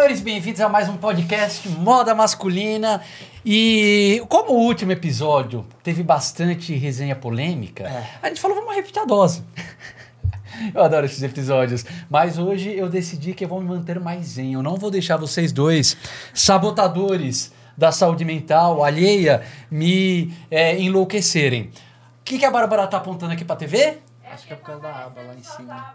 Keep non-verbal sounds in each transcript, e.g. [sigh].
senhores, bem-vindos a mais um podcast Moda Masculina. E como o último episódio teve bastante resenha polêmica, É. a gente falou, vamos repetir a dose. [laughs] Eu adoro esses episódios. Mas hoje eu decidi que eu vou me manter mais zen. Eu não vou deixar vocês dois, sabotadores da saúde mental alheia, me é, enlouquecerem. O que, que a Bárbara tá apontando aqui pra TV? Acho que é por causa da aba lá em cima.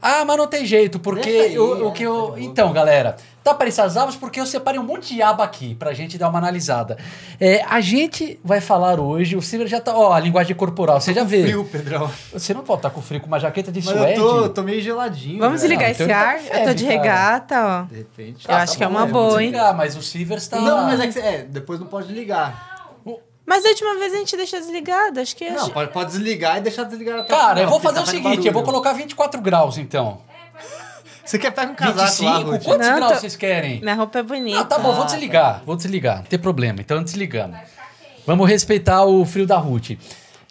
Ah, mas não tem jeito, porque aí, eu- o é, que tá eu. boa. Então, galera, tá aparecendo as abas porque eu separei um monte de aba aqui pra gente dar uma analisada. É, a gente vai falar hoje, o Silver já tá. Ó, a linguagem corporal, você já vê. Frio, Pedrão. Você não pode estar com frio com uma jaqueta de Mas suede. eu tô, tô meio geladinho. Vamos velho. desligar então esse ele tá ar? com eu tô de cara. regata, ó. De repente. Eu acho que é uma vou boa, hein? desligar, Mas o Silver está. Não, mas é que é, depois não pode ligar. Mas a última vez a gente deixou desligado, acho que... Não, gente- pode, pode desligar e deixar desligar até Cara, final, eu vou porque fazer tá o seguinte: eu vou barulho. colocar 24 graus então. Você quer pegar um casaco lá, 25? Ruth? Quantos Não, graus tô- vocês querem? Minha roupa é bonita. Ah, tá bom, vou desligar. Vou desligar, não tem problema. Então desligamos. Vamos respeitar o frio da Ruth.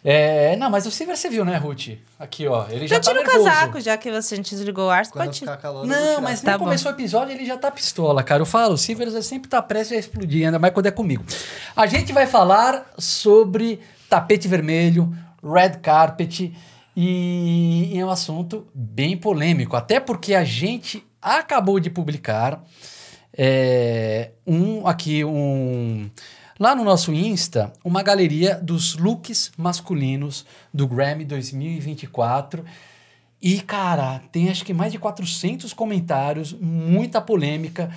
É, não, mas o Silver você viu, né, Ruth? Aqui, ó. Ele já Já tá tira o nervoso. casaco, já que você a gente desligou o ar, você Quando pode tirar. calor, Não, mas nem Tá bom. começou o episódio, ele já tá pistola, cara. Eu falo, o Silver sempre tá prestes a explodir, ainda mais quando é comigo. A gente vai falar sobre tapete vermelho, red carpet, e é um assunto bem polêmico, até porque a gente acabou de publicar é, um aqui, um. Lá no nosso Insta, uma galeria dos looks masculinos do Grammy 2024. E, cara, tem acho que mais de 400 comentários, muita polêmica,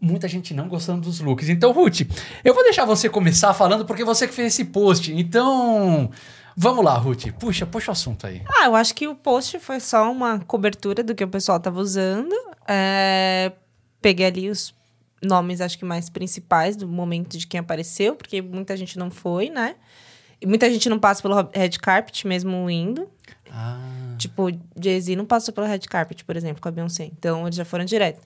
muita gente não gostando dos looks. Então, Ruth, eu vou deixar você começar falando porque você que fez esse post. Então, vamos lá, Ruth. Puxa, puxa o assunto aí. Ah, eu acho que o post foi só uma cobertura do que o pessoal tava usando. É, Peguei ali os nomes, acho que mais principais do momento de quem apareceu, porque muita gente não foi, né? E muita gente não passa pelo red carpet mesmo indo. Ah, Tipo, Jay-Z não passou pelo red carpet, por exemplo, com a Beyoncé. Então, eles já foram direto.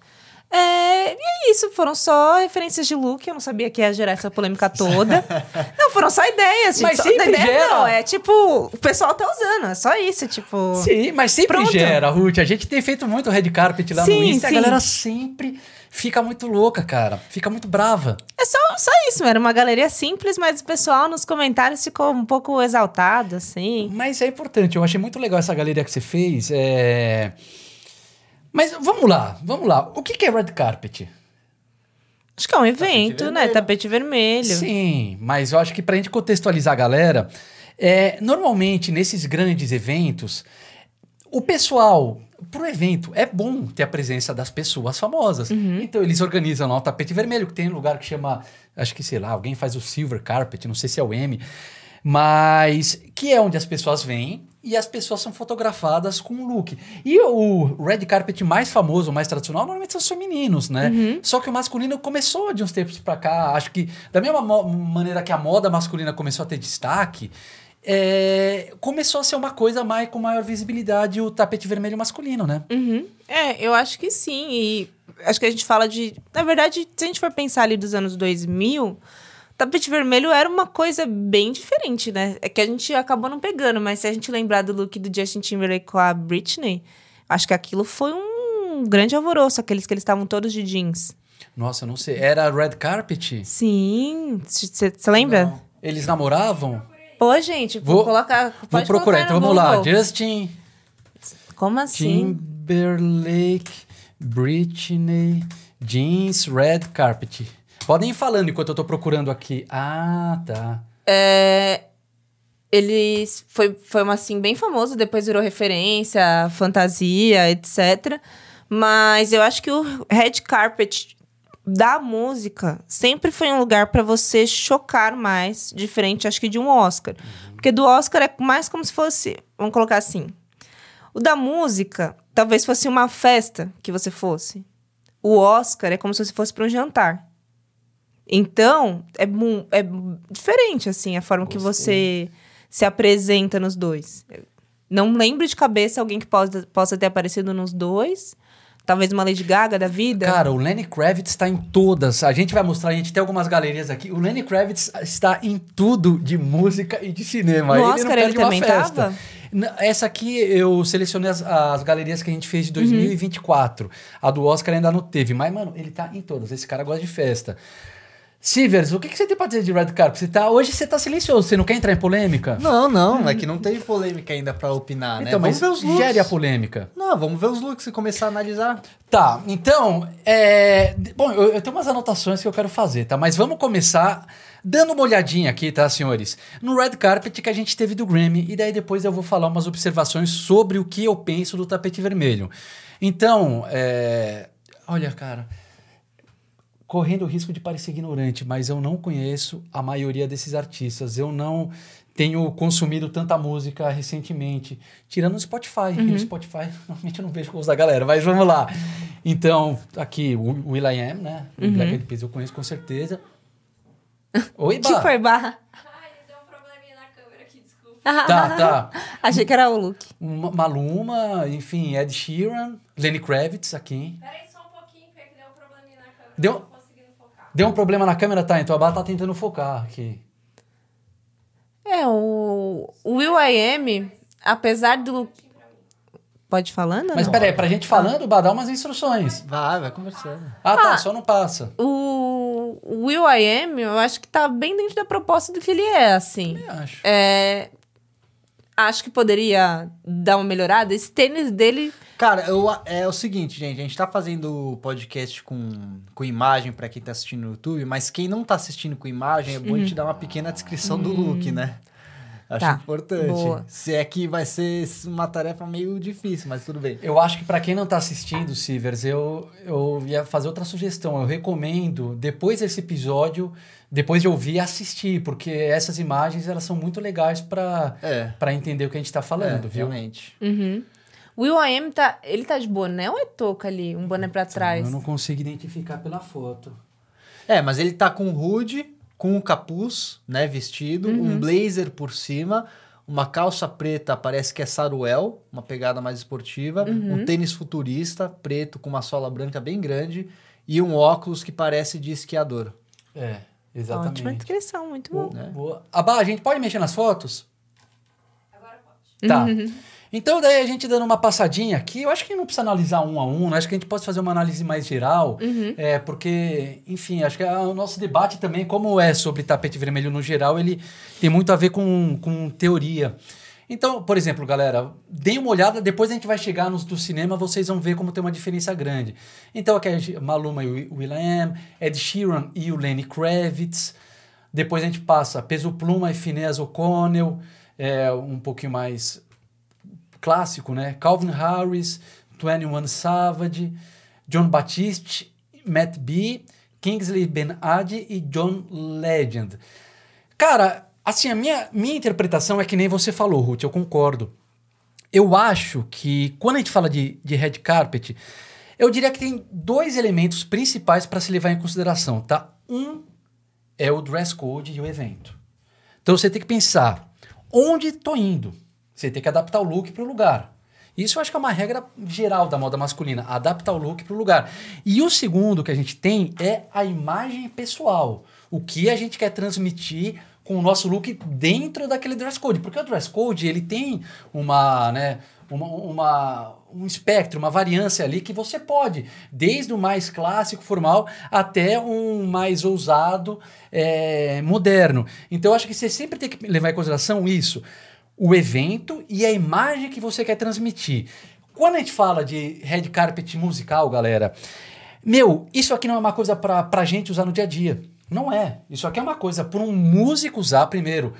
É, e é isso, foram só referências de look. Eu não sabia que ia gerar essa polêmica toda. [laughs] não, foram só ideias, gente. Mas só sempre ideias, gera. Não, é tipo, o pessoal tá usando, é só isso, tipo. sim, mas sempre Pronto. gera, Ruth. A gente tem feito muito red carpet lá no Sim, Insta. e sim. A galera sempre fica muito louca, cara. Fica muito brava. É só, só isso, era uma galeria simples, mas o pessoal nos comentários ficou um pouco exaltado, assim. Mas é importante, eu achei muito legal essa galeria que você fez. é... Mas vamos lá, vamos lá. O que que é red carpet? Acho que é um evento, né? vermelho. Tapete vermelho. Sim, mas eu acho que pra gente contextualizar a galera, é, normalmente nesses grandes eventos, o pessoal, pro evento, é bom ter a presença das pessoas famosas. Então eles organizam lá o tapete vermelho, que tem um lugar que chama, acho que sei lá, alguém faz o silver carpet, não sei se é o M, mas que é onde as pessoas vêm e as pessoas são fotografadas com um look. E o red carpet mais famoso, mais tradicional, normalmente são os femininos, né? Só que o masculino começou de uns tempos pra cá, acho que da mesma maneira que a moda masculina começou a ter destaque, é, começou a ser uma coisa mais com maior visibilidade o tapete vermelho masculino, né? Uhum. É, eu acho que sim. E acho que a gente fala de. Na verdade, se a gente for pensar ali dos anos 2000, tapete vermelho era uma coisa bem diferente, né? É que a gente acabou não pegando, mas se a gente lembrar do look do Justin Timberlake com a Britney, acho que aquilo foi um grande alvoroço, aqueles que eles estavam todos de jeans. Nossa, eu não sei. Era red carpet? Sim. Você lembra? Não. Eles namoravam? Pô, gente, Vou- vou colocar. Vou procurar. Então vamos lá. Justin Como assim? Timberlake, Britney, jeans, red carpet. Podem ir falando enquanto eu tô procurando aqui. Ah, tá. É, ele foi, foi uma assim bem famoso, depois virou referência, fantasia, etc. Mas eu acho que o red carpet da música sempre foi um lugar para você chocar mais, diferente acho que de um Oscar. Porque do Oscar é mais como se fosse, vamos colocar assim. O da música talvez fosse uma festa que você fosse. O Oscar é como se você fosse para um jantar. Então, é, é diferente, assim, a forma que você se apresenta nos dois. Não lembro de cabeça alguém que possa, possa ter aparecido nos dois. Talvez uma Lady Gaga da vida. Cara, o Lenny Kravitz está em todas. A gente vai mostrar, a gente tem algumas galerias aqui. O Lenny Kravitz está em tudo de música e de cinema. No ele Oscar ele também festa. tava? N- Essa aqui eu selecionei as, as galerias que a gente fez de 2024. A do Oscar ainda não teve. Mas, mano, ele tá em todas. Esse cara gosta de festa. Sivers, o que, que você tem pra dizer de Red Carpet? Você tá, hoje você tá silencioso, você não quer entrar em polêmica? Não, não, é que não teve polêmica ainda pra opinar, né? Então, mas vamos ver os looks. gere a polêmica. Não, vamos ver os looks e começar a analisar. Tá, então, é... Bom, eu, eu tenho umas anotações que eu quero fazer, tá? Mas vamos começar dando uma olhadinha aqui, tá, senhores? No Red Carpet que a gente teve do Grammy, e daí depois eu vou falar umas observações sobre o que eu penso do tapete vermelho. Então, é... Olha, cara... Correndo o risco de parecer ignorante, mas eu não conheço a maioria desses artistas. Eu não tenho consumido tanta música recentemente, tirando o Spotify. E o Spotify, [laughs] normalmente eu não vejo coisas da galera, mas vamos lá. Então, aqui, o Will I Am, né? O Black Eyed Peas eu conheço com certeza. [laughs] Oi, Que Bah. foi barra? Ai, deu um probleminha na câmera aqui, desculpa. [laughs] Tá, tá. Achei que era o look. Ma- Maluma, enfim, Ed Sheeran, Lenny Kravitz aqui. Pera aí só um pouquinho, porque que deu um probleminha na câmera. Deu- Não tô conseguindo focar. Deu um problema na câmera, tá? Então a Bá tá tentando focar aqui. É, o, o Will I Am, apesar do... Pode ir falando? Mas não? peraí, pra gente falando, Bá, dá umas instruções. Vai, vai conversando. Ah, tá, Ah. só não passa. O o Will I Am, eu acho que tá bem dentro da proposta do que ele é, assim. Eu acho. É, acho que poderia dar uma melhorada. Esse tênis dele... Cara, eu, é o seguinte, gente. A gente tá fazendo podcast com, com imagem pra quem tá assistindo no YouTube, mas quem não tá assistindo com imagem, é bom a gente dar uma pequena descrição do look, né? Acho Tá, importante. boa. Se é que vai ser uma tarefa meio difícil, mas tudo bem. Eu acho que pra quem não tá assistindo, Sivers, eu, eu ia fazer outra sugestão. Eu recomendo, depois desse episódio, depois de ouvir, assistir, porque essas imagens elas são muito legais pra É. pra entender o que a gente tá falando, é, viu? Realmente. Uhum. O Will I Am, tá, ele tá de boné ou é touca ali? Um boné pra trás? Eu não consigo identificar pela foto. É, mas ele tá com hood, com o capuz, né, vestido, um blazer por cima, uma calça preta, parece que é saruel, uma pegada mais esportiva, um tênis futurista, preto, com uma sola branca bem grande, e um óculos que parece de esquiador. É, exatamente. Ótima descrição, muito bom. Boa, boa. Abá, a gente pode mexer nas fotos? Agora pode. Tá. Então, daí a gente dando uma passadinha aqui, eu acho que não precisa analisar um a um, né? acho que a gente pode fazer uma análise mais geral, é, porque, enfim, acho que a- o nosso debate também, como é sobre tapete vermelho no geral, ele tem muito a ver com, com teoria. Então, por exemplo, galera, deem uma olhada, depois a gente vai chegar nos do cinema, vocês vão ver como tem uma diferença grande. Então, aqui é Maluma e o Will.i.am, Ed Sheeran e o Lenny Kravitz, depois a gente passa Peso Pluma e Phineas O'Connell, é, um pouquinho mais clássico, né? Calvin Harris, 21 Savage, John Batiste, Matt B, Kingsley Ben-Adi e John Legend. Cara, assim, a minha, minha interpretação é que nem você falou, Ruth, eu concordo. Eu acho que quando a gente fala de, de red carpet, eu diria que tem dois elementos principais para se levar em consideração, tá? Um é o dress code e o evento. Então você tem que pensar onde estou indo. Você tem que adaptar o look para o lugar. Isso eu acho que é uma regra geral da moda masculina, adaptar o look para o lugar. E o segundo que a gente tem é a imagem pessoal. O que a gente quer transmitir com o nosso look dentro daquele dress code. Porque o dress code, ele tem uma, né, uma, uma- um espectro, uma variância ali que você pode, desde o mais clássico, formal, até um mais ousado, é, moderno. Então, eu acho que você sempre tem que levar em consideração isso, o evento e a imagem que você quer transmitir. Quando a gente fala de red carpet musical, galera, meu, isso aqui não é uma coisa pra, pra gente usar no dia a dia. Não é. Isso aqui é uma coisa para um músico usar primeiro.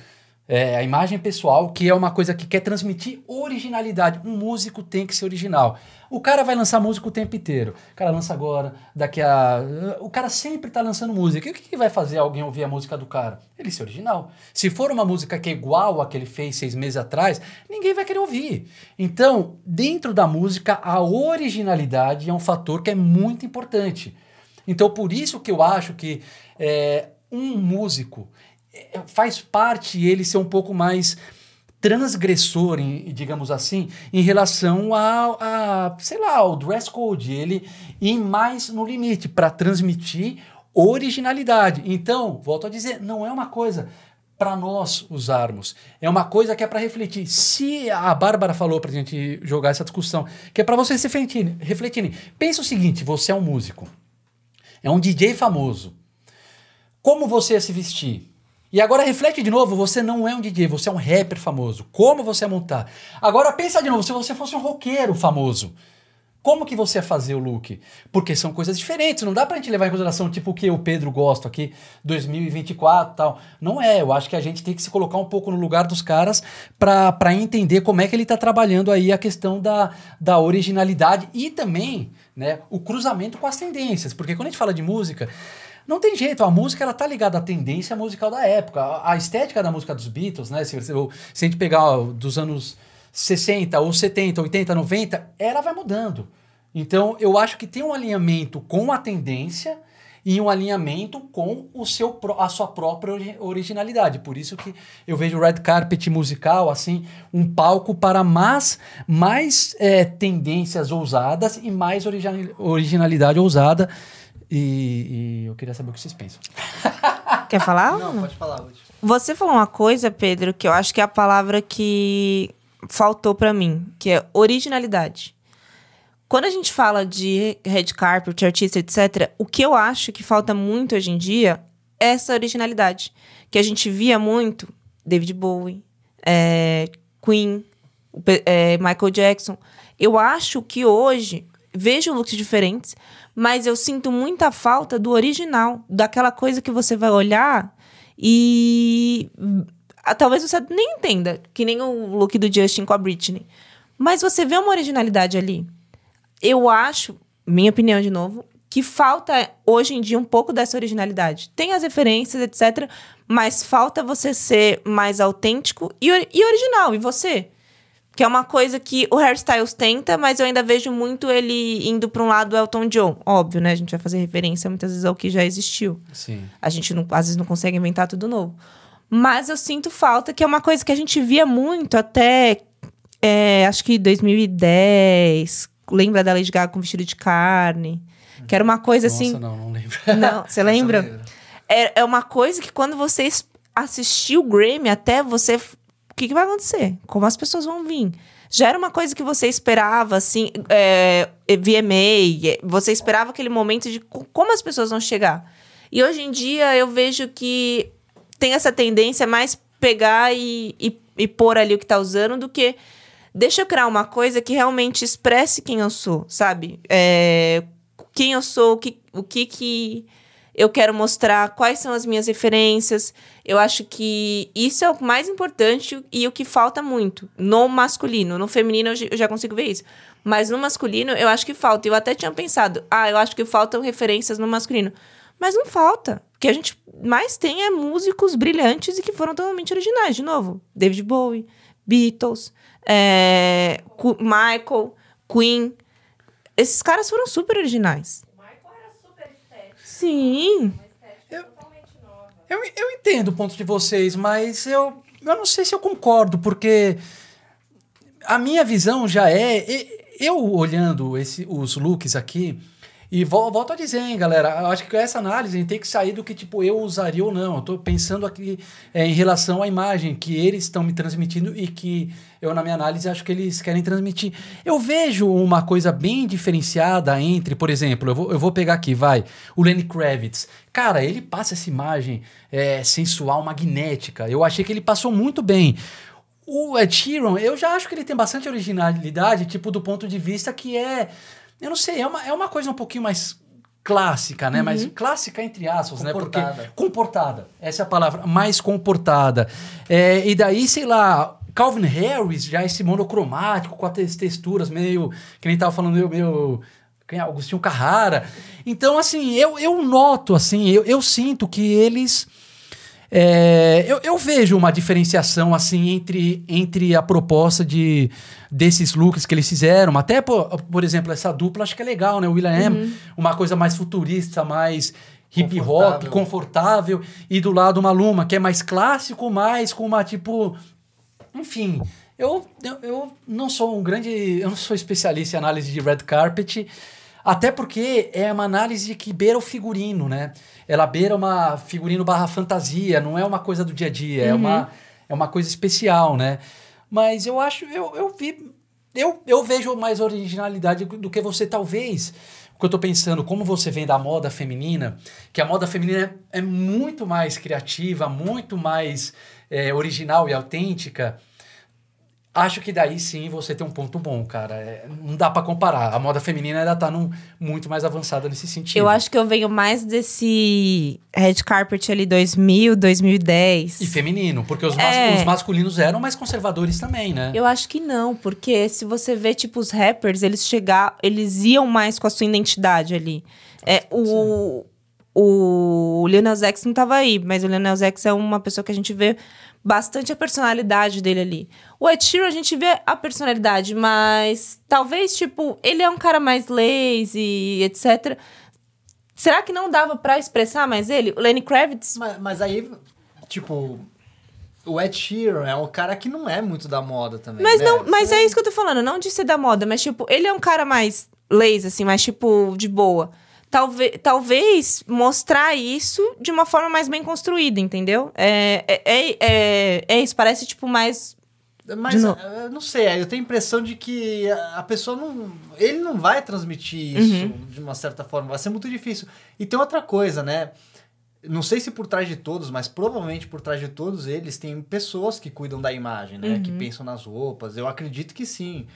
É, a imagem pessoal, que é uma coisa que quer transmitir originalidade. Um músico tem que ser original. O cara vai lançar música o tempo inteiro. O cara lança agora, daqui a. O cara sempre tá lançando música. E o que, que vai fazer alguém ouvir a música do cara? Ele ser original. Se for uma música que é igual a que ele fez seis meses atrás, ninguém vai querer ouvir. Então, dentro da música, a originalidade é um fator que é muito importante. Então, por isso que eu acho que é, um músico faz parte ele ser um pouco mais transgressor, em- digamos assim, em relação a, a, sei lá, ao dress code, ele ir mais no limite para transmitir originalidade. Então, volto a dizer, não é uma coisa para nós usarmos. É uma coisa que é para refletir. Se a Bárbara falou pra gente jogar essa discussão, que é para vocês refletirem, refletirem. Pensa o seguinte, você é um músico. É um DJ famoso. Como você ia se vestir? E agora reflete de novo, você não é um DJ, você é um rapper famoso. Como você ia montar? Agora pensa de novo, se você fosse um roqueiro famoso. Como que você ia fazer o look? Porque são coisas diferentes, não dá pra gente levar em consideração tipo o que o Pedro gosta aqui, 2024 e tal. Não é, eu acho que a gente tem que se colocar um pouco no lugar dos caras pra entender como é que ele tá trabalhando aí a questão da, da originalidade e também, né, o cruzamento com as tendências. Porque quando a gente fala de música, não tem jeito, a música ela tá ligada à tendência musical da época. A, estética da música dos Beatles, né? Se, se, se a gente pegar ó, dos anos 60 ou 70, 80, 90, ela vai mudando. Então, eu acho que tem um alinhamento com a tendência e um alinhamento com o seu, a sua própria ori- originalidade. Por isso que eu vejo o Red Carpet musical, assim, um palco para mais, mais é, tendências ousadas e mais origi- originalidade ousada. E, e eu queria saber o que vocês pensam. [laughs] Quer falar? Não, pode falar, Ruth. Você falou uma coisa, Pedro, que eu acho que é a palavra que faltou pra mim, que é originalidade. Quando a gente fala de red carpet, artista, etc., o que eu acho que falta muito hoje em dia é essa originalidade. Que a gente via muito David Bowie, é, Queen, é, Michael Jackson. Eu acho que hoje vejo looks diferentes, mas eu sinto muita falta do original, daquela coisa que você vai olhar e talvez você nem entenda, que nem o look do Justin com a Britney. Mas você vê uma originalidade ali. Eu acho, minha opinião de novo, que falta hoje em dia um pouco dessa originalidade. Tem as referências, etc. Mas falta você ser mais autêntico e, e original. E você? Que é uma coisa que o Hairstyles tenta, mas eu ainda vejo muito ele indo para um lado Elton John. Óbvio, né? A gente vai fazer referência muitas vezes ao que já existiu. Sim. A gente não- às vezes não consegue inventar tudo novo. Mas eu sinto falta, que é uma coisa que a gente via muito até, é, acho que 2010. Lembra da Lady Gaga com vestido de carne? Que era uma coisa assim. Nossa, não, não lembro. [laughs] Não, você lembra? É, é uma coisa que quando você assistiu o Grammy, até você. O que, que vai acontecer? Como as pessoas vão vir? Já era uma coisa que você esperava, assim, é, VMA, é, você esperava aquele momento de co- como as pessoas vão chegar. E hoje em dia eu vejo que tem essa tendência mais pegar e, e, e pôr ali o que tá usando do que deixa eu criar uma coisa que realmente expresse quem eu sou, sabe? É, quem eu sou, o que, o que que eu quero mostrar, quais são as minhas referências. Eu acho que isso é o mais importante e o que falta muito no masculino. No feminino eu já- consigo ver isso. Mas no masculino eu acho que falta. Eu até tinha pensado, ah, eu acho que faltam referências no masculino. Mas não falta. O que a gente mais tem é músicos brilhantes e que foram totalmente originais. De novo, David Bowie, Beatles, é, Michael, Queen. Esses caras foram super originais. O Michael era super estético, Sim. nova. Eu, eu entendo o ponto de vocês, mas eu, eu não sei se eu concordo, porque a minha visão já é. Eu olhando esse, os looks aqui, e vol- volto a dizer, hein, galera, acho que essa análise a gente tem que sair do que tipo eu usaria ou não. Eu tô pensando aqui é, em relação à imagem que eles estão me transmitindo e que eu, na minha análise, acho que eles querem transmitir. Eu vejo uma coisa bem diferenciada entre, por exemplo, eu vou, eu vou pegar aqui, vai, o Lenny Kravitz. Cara, ele passa essa imagem é, sensual, magnética. Eu achei que ele passou muito bem. O Ed Sheeran, eu já acho que ele tem bastante originalidade, tipo, do ponto de vista que é. Eu não sei, é uma, é uma coisa um pouquinho mais clássica, né? Mas clássica entre aspas, né? Porque Comportada. comportada. Essa é a palavra, mais comportada. É, e daí, sei lá, Calvin Harris, já esse monocromático, com as texturas meio. Que nem tava falando, meio. meio quem é? Agostinho Carrara. Então, assim, eu, eu noto, assim, eu, eu sinto que eles. É, eu, eu vejo uma diferenciação assim entre, entre a proposta de desses looks que eles fizeram. Até, por, por exemplo, essa dupla acho que é legal, né? O William M, uma coisa mais futurista, mais hip hop, Confortável. confortável. E do lado uma Luma, que é mais clássico, mais com uma tipo. Enfim, eu, eu, eu não sou um grande. Eu não sou especialista em análise de red carpet. Até porque é uma análise que beira o figurino, né? Ela beira uma figurino barra fantasia, não é uma coisa do dia a dia, é, uma, é uma coisa especial, né? Mas eu acho, eu, eu vi. Eu, eu vejo mais originalidade do que você, talvez. O que eu tô pensando, como você vem da moda feminina, que a moda feminina é, é muito mais criativa, muito mais é, original e autêntica. Acho que daí sim você tem um ponto bom, cara. É, não dá pra comparar. A moda feminina ainda tá num, muito mais avançada nesse sentido. Eu acho que eu venho mais desse red carpet ali 2000, 2010. E feminino, porque os, mas- É. os masculinos eram mais conservadores também, né? Eu acho que não, porque se você vê, tipo, os rappers, eles chegar, eles iam mais com a sua identidade ali. É, o, o Lil Nas X não tava aí, mas o Lil Nas X é uma pessoa que a gente vê bastante a personalidade dele ali. O Ed Sheeran a gente vê a personalidade, mas talvez, tipo, ele é um cara mais lazy, etc. Será que não dava pra expressar mais ele? O Lenny Kravitz Mas, mas aí, tipo, o Ed Sheeran é um cara que não é muito da moda também. Mas né? não, mas é isso que eu tô falando, não de ser da moda, mas tipo, ele é um cara mais lazy, assim, mais tipo, de boa. Talvez, talvez mostrar isso de uma forma mais bem construída, entendeu? É, é, é, é, é isso, parece tipo mais. Mas novo. eu não sei, eu tenho a impressão de que a pessoa não. Ele não vai transmitir isso Uhum. de uma certa forma, vai ser muito difícil. E tem outra coisa, né? Não sei se por trás de todos, mas provavelmente por trás de todos eles tem pessoas que cuidam da imagem, né? Uhum. Que pensam nas roupas. Eu acredito que sim.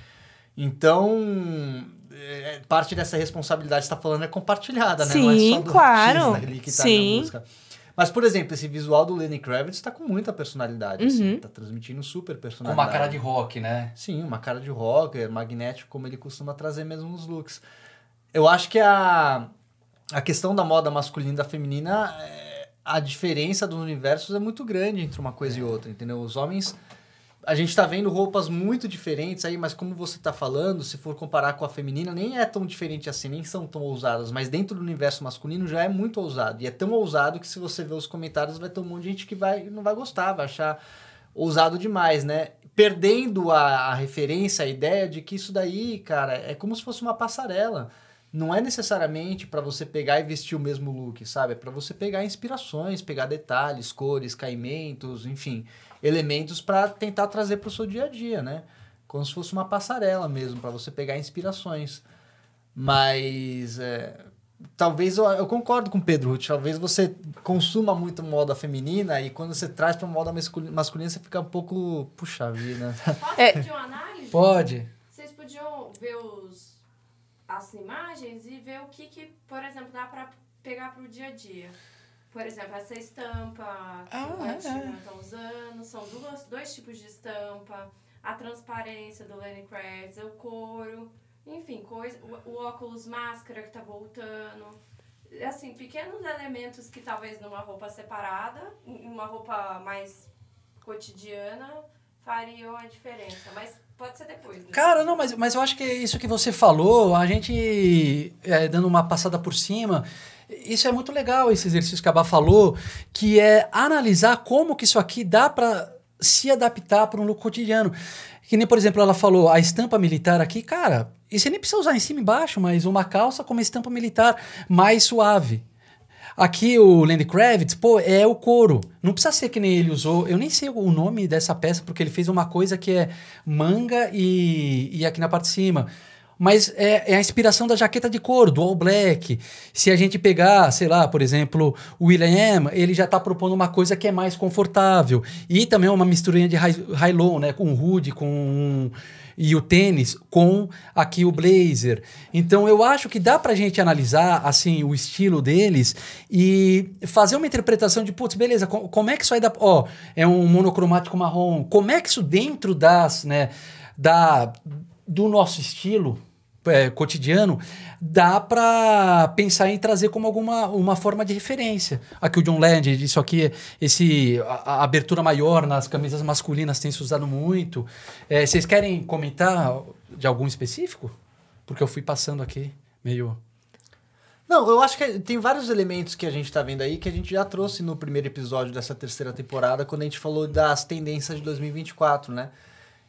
Então, é, parte dessa responsabilidade que você está falando é compartilhada, né? Não é Sim, só do claro. artista ali que tá Sim. na música. Mas, por exemplo, esse visual do Lenny Kravitz tá com muita personalidade, assim. Uhum. Tá transmitindo super Com personalidade. uma cara de rock, né? Sim, uma cara de rocker, magnético, como ele costuma trazer mesmo nos looks. Eu acho que a, a questão da moda masculina e da feminina, é, a diferença dos universos é muito grande entre uma coisa e outra, entendeu? Os homens. A gente tá vendo roupas muito diferentes aí, mas como você tá falando, se for comparar com a feminina, nem é tão diferente assim, nem são tão ousadas, mas dentro do universo masculino já é muito ousado. E é tão ousado que se você ver os comentários, vai ter um monte de gente que vai, não vai gostar, vai achar ousado demais, né? Perdendo a, a referência, a ideia de que isso daí, cara, é como se fosse uma passarela. Não é necessariamente para você pegar e vestir o mesmo look, sabe? É para você pegar inspirações, pegar detalhes, cores, caimentos, enfim, elementos para tentar trazer para o seu dia a dia, né? Como se fosse uma passarela mesmo, para você pegar inspirações. Mas é, talvez eu, eu concordo com o Pedro talvez você consuma muito moda feminina e quando você traz para moda masculi- masculina você fica um pouco, puxa vida. Posso É. [laughs] pedir uma análise? Pode. Vocês podiam ver os, as imagens e ver o que, que por exemplo, dá pra pegar pro dia a dia. Por exemplo, essa estampa que Ah, o Ed é. Sheeran tá usando, são duas, dois tipos de estampa, a transparência do Lenny Kravitz, o couro, enfim, coisa, o, o óculos máscara que tá voltando. Assim, pequenos elementos que talvez numa roupa separada, uma roupa mais cotidiana, fariam a diferença. Mas pode ser depois, né? Cara, não, mas, mas eu acho que isso que você falou, a gente é, dando uma passada por cima, isso é muito legal, esse exercício que a Bá falou, que é analisar como que isso aqui dá pra se adaptar para um look cotidiano. Que nem, por exemplo, ela falou, a estampa militar aqui, cara, e você nem precisa usar em cima e embaixo, mas uma calça com uma estampa militar mais suave. Aqui o Lenny Kravitz, pô, é o couro. Não precisa ser que nem ele usou. Eu nem sei o nome dessa peça, porque ele fez uma coisa que é manga e, e aqui na parte de cima. Mas é, é a inspiração da jaqueta de couro, do All Black. Se a gente pegar, sei lá, por exemplo, o William, ele já está propondo uma coisa que é mais confortável. E também uma misturinha de high- high-low, né? Com hoodie, com e o tênis com aqui o blazer. Então eu acho que dá pra gente analisar assim o estilo deles e fazer uma interpretação de putz, beleza, co- como é que isso aí dá, ó, é um monocromático marrom. Como é que isso dentro das, né, da do nosso estilo é, cotidiano, dá pra pensar em trazer como alguma uma forma de referência. Aqui o John Legend, isso aqui, esse, a, a abertura maior nas camisas masculinas tem se usado muito. É, vocês querem comentar de algum específico? Porque eu fui passando aqui meio... Não, eu acho que tem vários elementos que a gente tá vendo aí que a gente já trouxe no primeiro episódio dessa terceira temporada, quando a gente falou das tendências de 2024, né?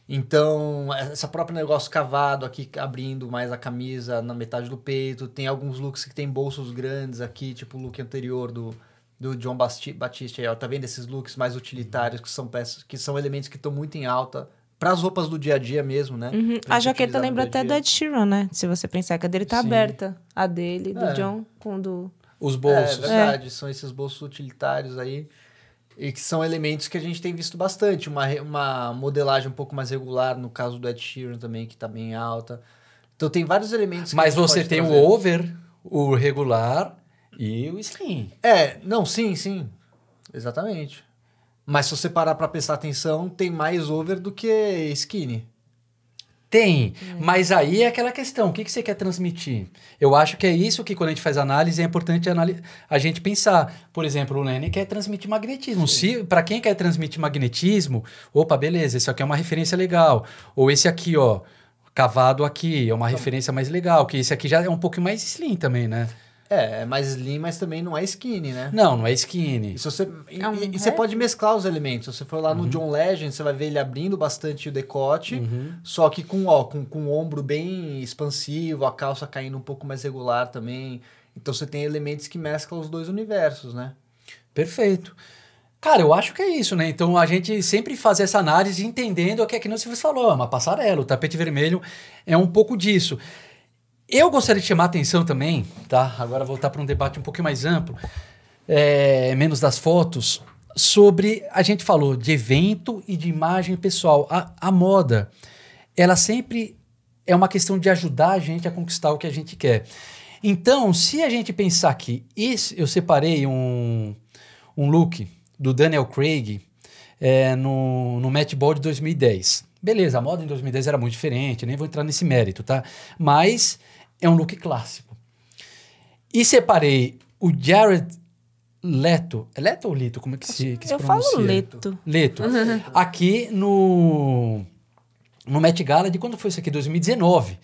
Então, essa própria negócio cavado aqui, abrindo mais a camisa na metade do peito. Tem alguns looks que tem bolsos grandes aqui, tipo o look anterior do, do John Batista. Aí, ó, tá vendo esses looks mais utilitários, que são peças, que são elementos que estão muito em alta para as roupas do dia a dia mesmo, né? Uhum. A jaqueta lembra até do. Ed Sheeran, né? Se você pensar que a dele tá Sim. aberta. A dele, do É. John, com do... Os É bolsos. verdade, são esses bolsos utilitários aí. E que são elementos que a gente tem visto bastante. Uma, uma modelagem um pouco mais regular, no caso do Ed Sheeran também, que tá bem alta. Então tem vários elementos Mas você tem trazer. o over, o regular e o slim. É, não, sim, sim. Exatamente. Mas se você parar pra prestar atenção, tem mais over do que skinny. Tem, mas aí é aquela questão, o que, que você quer transmitir? Eu acho que é isso que quando a gente faz análise é importante a gente pensar. Por exemplo, o Lenny quer transmitir magnetismo. Se Para quem quer transmitir magnetismo, opa, beleza, esse aqui é uma referência legal. Ou esse aqui, ó, cavado aqui, é uma referência mais legal, que esse aqui já é um pouquinho mais slim também, né? É, é mais slim, mas também não é skinny, né? Não, não é skinny. E, se você, e, É um e- e você pode mesclar os elementos. Se você for lá no Uhum. John Legend, você vai ver ele abrindo bastante o decote, só que com, ó, com, com o ombro bem expansivo, a calça caindo um pouco mais regular também. Então você tem elementos que mesclam os dois universos, né? Perfeito. Cara, eu acho que é isso, né? Então a gente sempre faz essa análise entendendo o que é que não se falou, é uma passarela, o tapete vermelho é um pouco disso. Eu gostaria de chamar a atenção também, tá? Agora voltar para um debate um pouquinho mais amplo, é, menos das fotos, sobre a gente falou de evento e de imagem pessoal. A, a moda, ela sempre é uma questão de ajudar a gente a conquistar o que a gente quer. Então, se a gente pensar que esse, eu separei um, um look do Daniel Craig é, no, no Met Ball de 2010. Beleza, a moda em 2010 era muito diferente, nem vou entrar nesse mérito, tá? Mas é um look clássico. E separei o Jared Leto. É Leto ou Lito? Como é que se, que se Eu falo pronuncia? leto. Leto. [laughs] Aqui no, no Met Gala de quando foi isso aqui? 2019.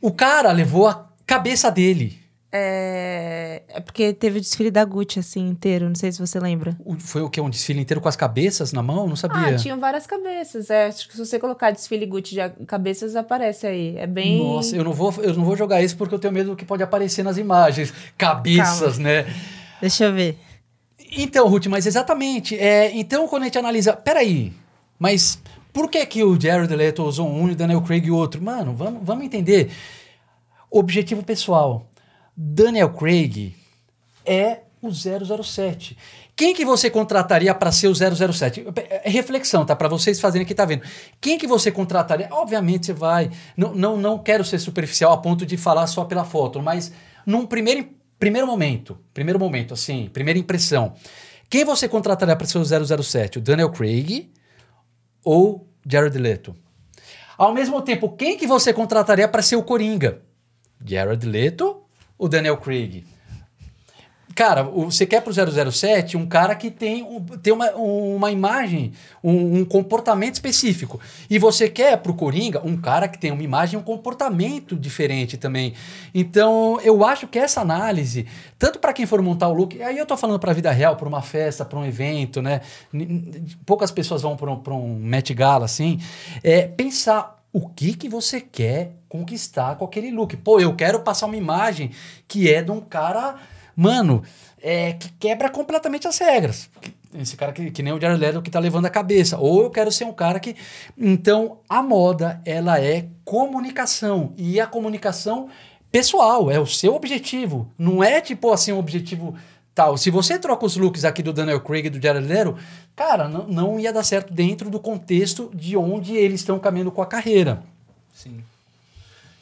O cara levou a cabeça dele. É... é porque teve o desfile da Gucci, assim, inteiro. Não sei se você lembra. O- Foi o que? Um desfile inteiro com as cabeças na mão? Não sabia. Ah, tinham várias cabeças. É, acho que se você colocar desfile Gucci de cabeças, aparece aí. É bem... Nossa, eu não, vou, eu não vou jogar isso porque eu tenho medo do que pode aparecer nas imagens. Cabeças, né? Deixa eu ver. Então, Ruth, mas exatamente. É, então, quando a gente analisa, peraí, mas por que, que o Jared Leto usou um e o Daniel Craig o outro? Mano, vamos, vamos entender. Objetivo pessoal. Daniel Craig é o 007. Quem que você contrataria para ser o 007? É reflexão, tá? Para vocês fazerem aqui, tá vendo? Quem que você contrataria? Obviamente você vai. Não, não, não quero ser superficial a ponto de falar só pela foto, mas num primeiro, primeiro momento, primeiro momento, assim, primeira impressão. Quem você contrataria para ser o 007? O Daniel Craig ou Jared Leto? Ao mesmo tempo, quem que você contrataria para ser o Coringa? Jared Leto ou Daniel Craig? Cara, o- você quer pro 007 um cara que tem, tem uma, uma imagem, um, um comportamento específico. E você quer pro Coringa um cara que tem uma imagem um comportamento diferente também. Então, eu acho que essa análise, tanto para quem for montar o look, aí eu tô falando pra vida real, pra uma festa, pra um evento, né? Poucas pessoas vão pra um, pra um Met Gala, assim. É pensar o que que você quer conquistar com aquele look. Pô, eu quero passar uma imagem que é de um cara, mano, é, que quebra completamente as regras. Esse cara que, que nem o Jared Leto que tá levando a cabeça. Ou eu quero ser um cara que... Então, a moda, ela é comunicação. E a comunicação pessoal, é o seu objetivo. Não é tipo assim um objetivo tal. Se você troca os looks aqui do Daniel Craig e do Jared Leto, cara, não, não ia dar certo dentro do contexto de onde eles estão caminhando com a carreira. Sim.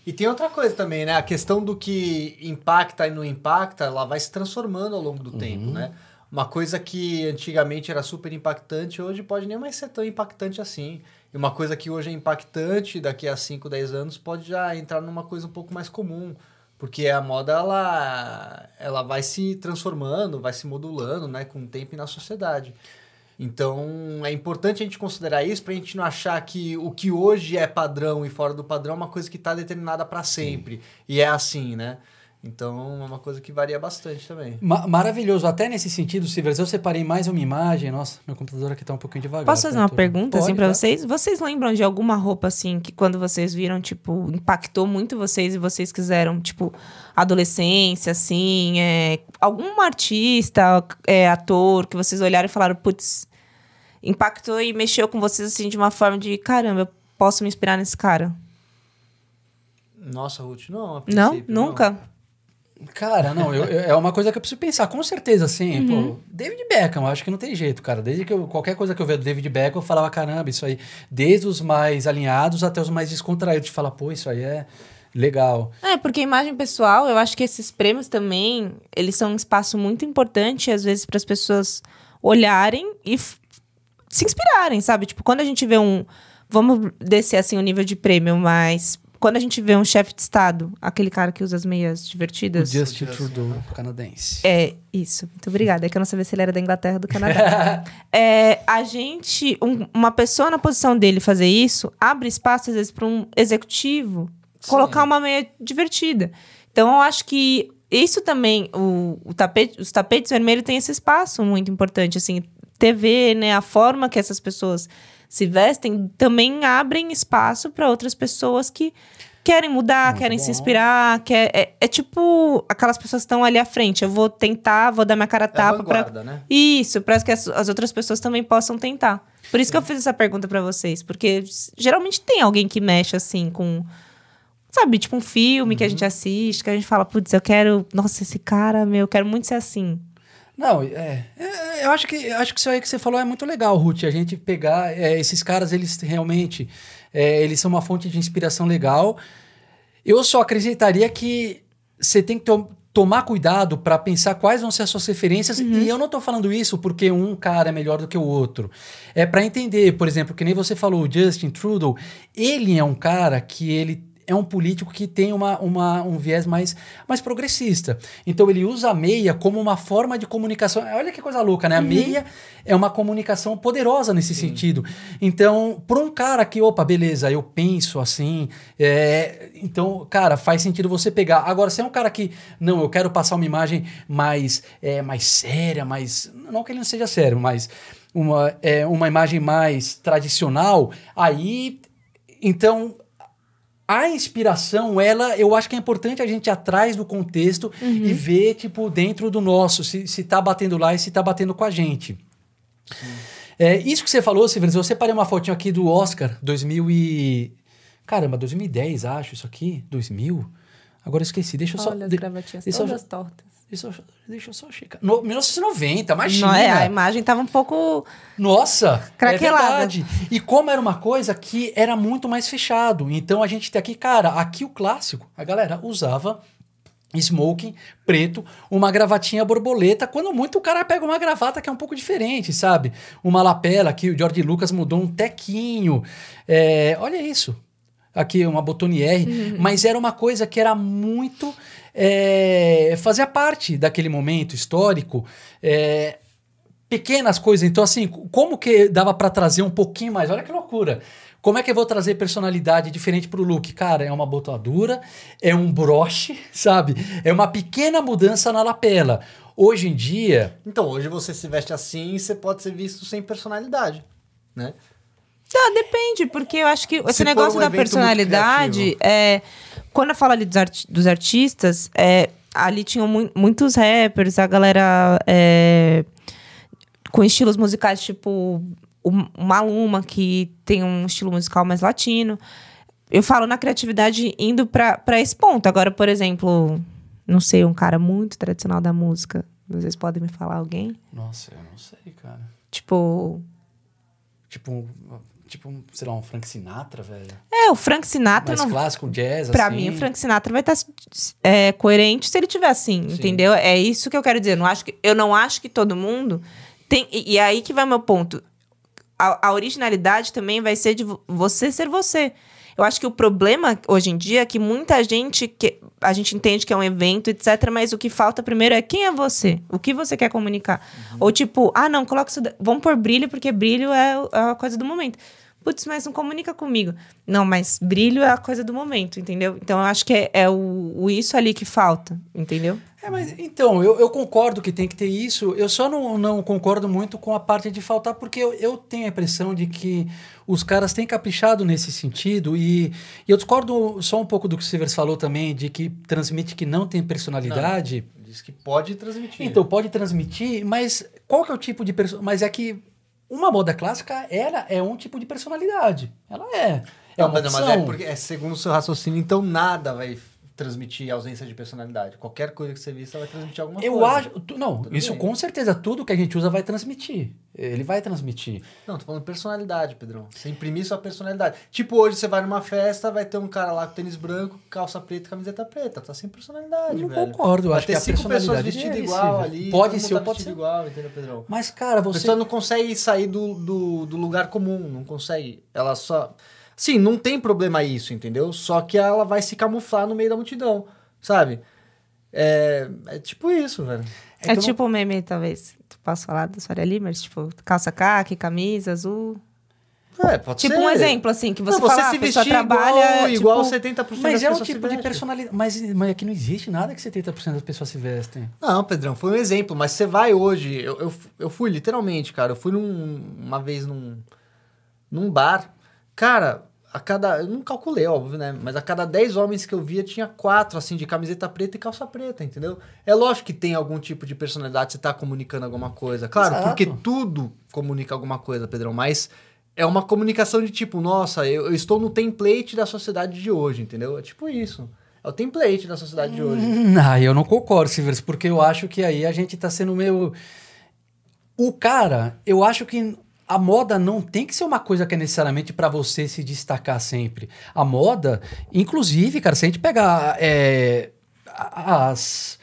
E tem outra coisa também, né? A questão do que impacta e não impacta, ela vai se transformando ao longo do tempo, né? Uma coisa que antigamente era super impactante, hoje pode nem mais ser tão impactante assim. E uma coisa que hoje é impactante, daqui a 5, 10 anos, pode já entrar numa coisa um pouco mais comum. Porque a moda, ela, ela vai se transformando, vai se modulando, né? Com o tempo e na sociedade. Então, é importante a gente considerar isso para a gente não achar que o que hoje é padrão e fora do padrão é uma coisa que está determinada para sempre. E é assim, né? Então é uma coisa que varia bastante também. Ma- maravilhoso. Até nesse sentido, Silvers, eu separei mais uma imagem. Nossa, meu computador aqui tá um pouquinho devagar. Posso fazer tá uma tudo- pergunta, assim, Pode, pra claro. vocês? Vocês lembram de alguma roupa, assim, que quando vocês viram, tipo, impactou muito vocês e vocês quiseram, tipo, adolescência, assim, é, algum artista, é, ator, que vocês olharam e falaram, putz, impactou e mexeu com vocês, assim, de uma forma de, caramba, eu posso me inspirar nesse cara? Nossa, Ruth, não. a Não? Nunca? Cara, não, eu- eu- é uma coisa que eu preciso pensar, com certeza, assim, Uhum. pô, David Beckham, eu acho que não tem jeito, cara. Desde que eu, qualquer coisa que eu vejo do David Beckham, eu falava, caramba, isso aí, desde os mais alinhados até os mais descontraídos, de falar, pô, isso aí é legal. É, porque imagem pessoal, eu acho que esses prêmios também, eles são um espaço muito importante, às vezes, para as pessoas olharem e se inspirarem, sabe? Tipo, quando a gente vê um. Vamos descer assim o nível de prêmio, mas quando a gente vê um chefe de Estado, aquele cara que usa as meias O divertidas. Justin Justin, Trudeau, canadense. É, isso. Muito obrigada. É que eu não sabia se ele era da Inglaterra ou do Canadá. [laughs] É, a gente, um- uma pessoa na posição dele fazer isso, abre espaço, às vezes, para um executivo colocar uma meia divertida. Então, eu acho que isso também, o, o tapete, os tapetes vermelhos têm esse espaço muito importante, assim, TV, né, a forma que essas pessoas se vestem também abrem espaço para outras pessoas que querem mudar, Muito querem se bom. inspirar, quer, é, é tipo aquelas pessoas que estão ali à frente. Eu vou tentar, vou dar minha cara a É tapa para vanguarda, né? isso, para que as, as outras pessoas também possam tentar. Por isso que eu fiz essa pergunta para vocês, porque geralmente tem alguém que mexe assim com sabe, tipo um filme que a gente assiste, que a gente fala, putz, eu quero, nossa, esse cara, meu, eu quero muito ser assim. Não, é, é, eu acho que eu acho que isso aí que você falou é muito legal, Ruth. A gente pegar é, esses caras, eles realmente é, eles são uma fonte de inspiração legal. Eu só acrescentaria que você tem que to- tomar cuidado para pensar quais vão ser as suas referências. E eu não tô falando isso porque um cara é melhor do que o outro. É para entender, por exemplo, que nem você falou, o Justin Trudeau, ele é um cara que ele é um político que tem uma, uma, um viés mais, mais progressista. Então ele usa a meia como uma forma de comunicação. Olha que coisa louca, né? A meia é uma comunicação poderosa nesse sentido. Então, para um cara que, opa, beleza, eu penso assim, é, então, cara, faz sentido você pegar. Agora, se é um cara que, não, eu quero passar uma imagem mais, é, mais séria, mais. Não que ele não seja sério, mas uma, é, uma imagem mais tradicional, aí. Então, a inspiração, ela, eu acho que é importante a gente ir atrás do contexto e ver, tipo, dentro do nosso, se, se tá batendo lá e se tá batendo com a gente. É, isso que você falou, Silvio, eu separei uma fotinho aqui do Oscar 2000 e... Caramba, 2010, acho, isso aqui? 2000? Agora eu esqueci, deixa eu só... Olha as de- gravatinhas eu- todas tortas. Deixa eu, deixa eu só checar. No, 1990, imagina! Não, é, a imagem tava um pouco Nossa, Craquelada. é verdade. E como era uma coisa que era muito mais fechado. Então a gente tem aqui, cara, aqui o clássico, a galera usava smoking preto, uma gravatinha borboleta. Quando muito o cara pega uma gravata que é um pouco diferente, sabe? Uma lapela que o George Lucas mudou um tequinho. É, olha isso. Aqui uma botoniere, mas era uma coisa que era muito é, fazia parte daquele momento histórico. É, pequenas coisas. Então, assim, como que dava pra trazer um pouquinho mais? Olha que loucura. Como é que eu vou trazer personalidade diferente pro look? Cara, é uma botadura, é um broche, [laughs] sabe? É uma pequena mudança na lapela. Hoje em dia, Então, hoje você se veste assim e você pode ser visto sem personalidade, né? Tá, depende, porque eu acho que esse for negócio um da personalidade, é, quando eu falo ali dos, arti- dos artistas, é, ali tinham mui- muitos rappers, a galera é, com estilos musicais tipo o Maluma, que tem um estilo musical mais latino. Eu falo na criatividade indo pra pra esse ponto. Agora, por exemplo, não sei, um cara muito tradicional da música. Vocês podem me falar alguém? nossa, eu não sei, cara. Tipo, Tipo, tipo, um, sei lá, um Frank Sinatra, velho. é, o Frank Sinatra Mais não clássico, jazz, Pra assim. mim, o Frank Sinatra vai estar é, coerente se ele tiver assim, entendeu? É isso que eu quero dizer. Eu não acho que, eu não acho que todo mundo tem. E, e aí que vai o meu ponto. A, a originalidade também vai ser de vo- você ser você. Eu acho que o problema hoje em dia é que muita gente. Que, a gente entende que é um evento, etc. Mas o que falta primeiro é quem é você? O que você quer comunicar? Ou tipo, ah, não, coloca isso. Vamos pôr brilho, porque brilho é, é a coisa do momento. Putz, mas não comunica comigo. Não, mas brilho é a coisa do momento, entendeu? Então eu acho que é, é o, o isso ali que falta, entendeu? É, mas então, eu, eu concordo que tem que ter isso. Eu só não, não concordo muito com a parte de faltar, porque eu, eu tenho a impressão de que os caras têm caprichado nesse sentido. E, e eu discordo só um pouco do que o Silvers falou também, de que transmite que não tem personalidade. Diz que pode transmitir. Então, pode transmitir, mas qual que é o tipo de personalidade? Mas é que uma moda clássica, ela é um tipo de personalidade. Ela é. É Não, uma mas, opção. é porque, é, segundo o seu raciocínio, então nada vai transmitir ausência de personalidade. Qualquer coisa que você vista vai transmitir alguma Eu coisa. acho. tu- Não, Tudo isso bem. com certeza, tudo que a gente usa vai transmitir. Ele vai transmitir. Não, tô falando personalidade, Pedrão. Você imprimir sua personalidade. Tipo, hoje você vai numa festa, vai ter um cara lá com tênis branco, calça preta e camiseta preta. Tá sem personalidade, não velho. concordo, eu vai acho ter que a cinco pessoas personalidade vestidas dele, igual ali. Pode ser tá pode ser. igual, entendeu, Pedrão? Mas, cara, A você. pessoa não consegue sair do, do, do lugar comum, não consegue. Ela só. Sim, não tem problema isso, entendeu? Só que ela vai se camuflar no meio da multidão, sabe? É, é tipo isso, velho. É É, tipo o meme, talvez. Tu posso falar da Faria Limers? Tipo, calça caque, camisa azul. É, pode Tipo ser. um exemplo, assim, que você Não, fala, se a pessoa vestir trabalha... igual, tipo, igual 70% Mas das é um pessoas se tipo de personalidade. Mas, mas aqui não existe nada que 70% das pessoas se vestem. Não, Pedrão, foi um exemplo, mas você vai hoje. Eu, eu, eu fui literalmente, cara. Eu fui num, uma vez num, num bar. Cara, a cada. Eu não calculei, óbvio, né? Mas a cada 10 homens que eu via, tinha quatro, assim, de camiseta preta e calça preta, entendeu? É lógico que tem algum tipo de personalidade, você tá comunicando alguma coisa. Claro, Exato. porque tudo comunica alguma coisa, Pedrão, mas. É uma comunicação de tipo, nossa, eu, eu estou no template da sociedade de hoje, entendeu? É tipo isso. É o template da sociedade de hoje. Hum, Ah, eu não concordo, Silvers, porque eu acho que aí a gente tá sendo meio. O cara, eu acho que a moda não tem que ser uma coisa que é necessariamente para você se destacar sempre. A moda, inclusive, cara, se a gente pegar é, as.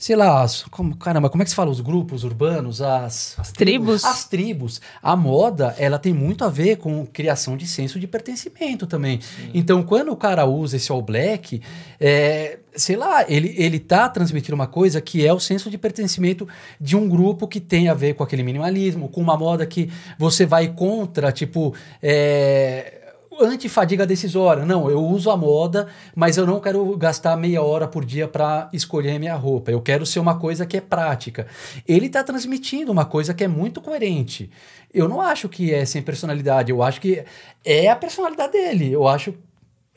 Sei lá, as, como, caramba, como é que se fala? Os grupos urbanos, as. As tribos. As tribos. A moda, ela tem muito a ver com criação de senso de pertencimento também. Então, quando o cara usa esse all black, é, sei lá, ele, ele tá transmitindo uma coisa que é o senso de pertencimento de um grupo que tem a ver com aquele minimalismo, com uma moda que você vai contra, tipo, é, antifadiga decisória. Não, eu uso a moda, mas eu não quero gastar meia hora por dia para escolher minha roupa. Eu quero ser uma coisa que é prática. Ele está transmitindo uma coisa que é muito coerente. Eu não acho que é sem personalidade. Eu acho que é a personalidade dele. Eu acho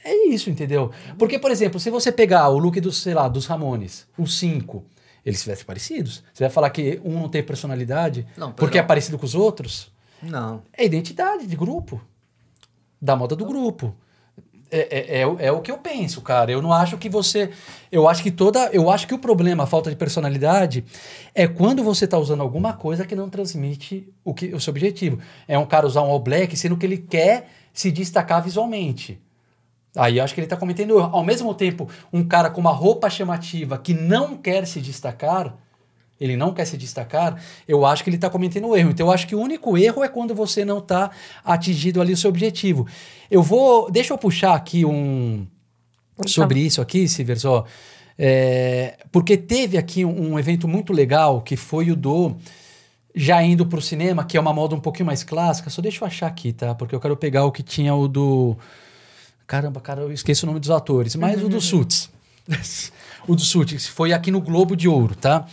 é isso, entendeu? Porque, por exemplo, se você pegar o look dos, sei lá, dos Ramones, os cinco, eles se vestem parecidos. Você vai falar que um não tem personalidade Não, porque é parecido com os outros? Não. É identidade de grupo. Da moda do grupo. É, é, é, o- é o que eu penso, cara. Eu não acho que você. Eu acho que toda. Eu acho que o problema, a falta de personalidade, é quando você tá usando alguma coisa que não transmite o, que, o seu objetivo. É um cara usar um all black, sendo que ele quer se destacar visualmente. Aí eu acho que ele tá cometendo erro. Ao mesmo tempo, um cara com uma roupa chamativa que não quer se destacar, ele não quer se destacar, eu acho que ele está cometendo erro. Então eu acho que o único erro é quando você não está atingindo ali o seu objetivo. Eu vou. Deixa eu puxar aqui um. Sobre isso aqui, Silvers, ó. É, porque teve aqui um, um evento muito legal que foi o do já indo pro cinema, que é uma moda um pouquinho mais clássica. Só deixa eu achar aqui, tá? Porque eu quero pegar o que tinha o do. Caramba, cara, eu esqueço o nome dos atores, mas o do [laughs] Suits. [laughs] o do Suits, foi aqui no Globo de Ouro, tá?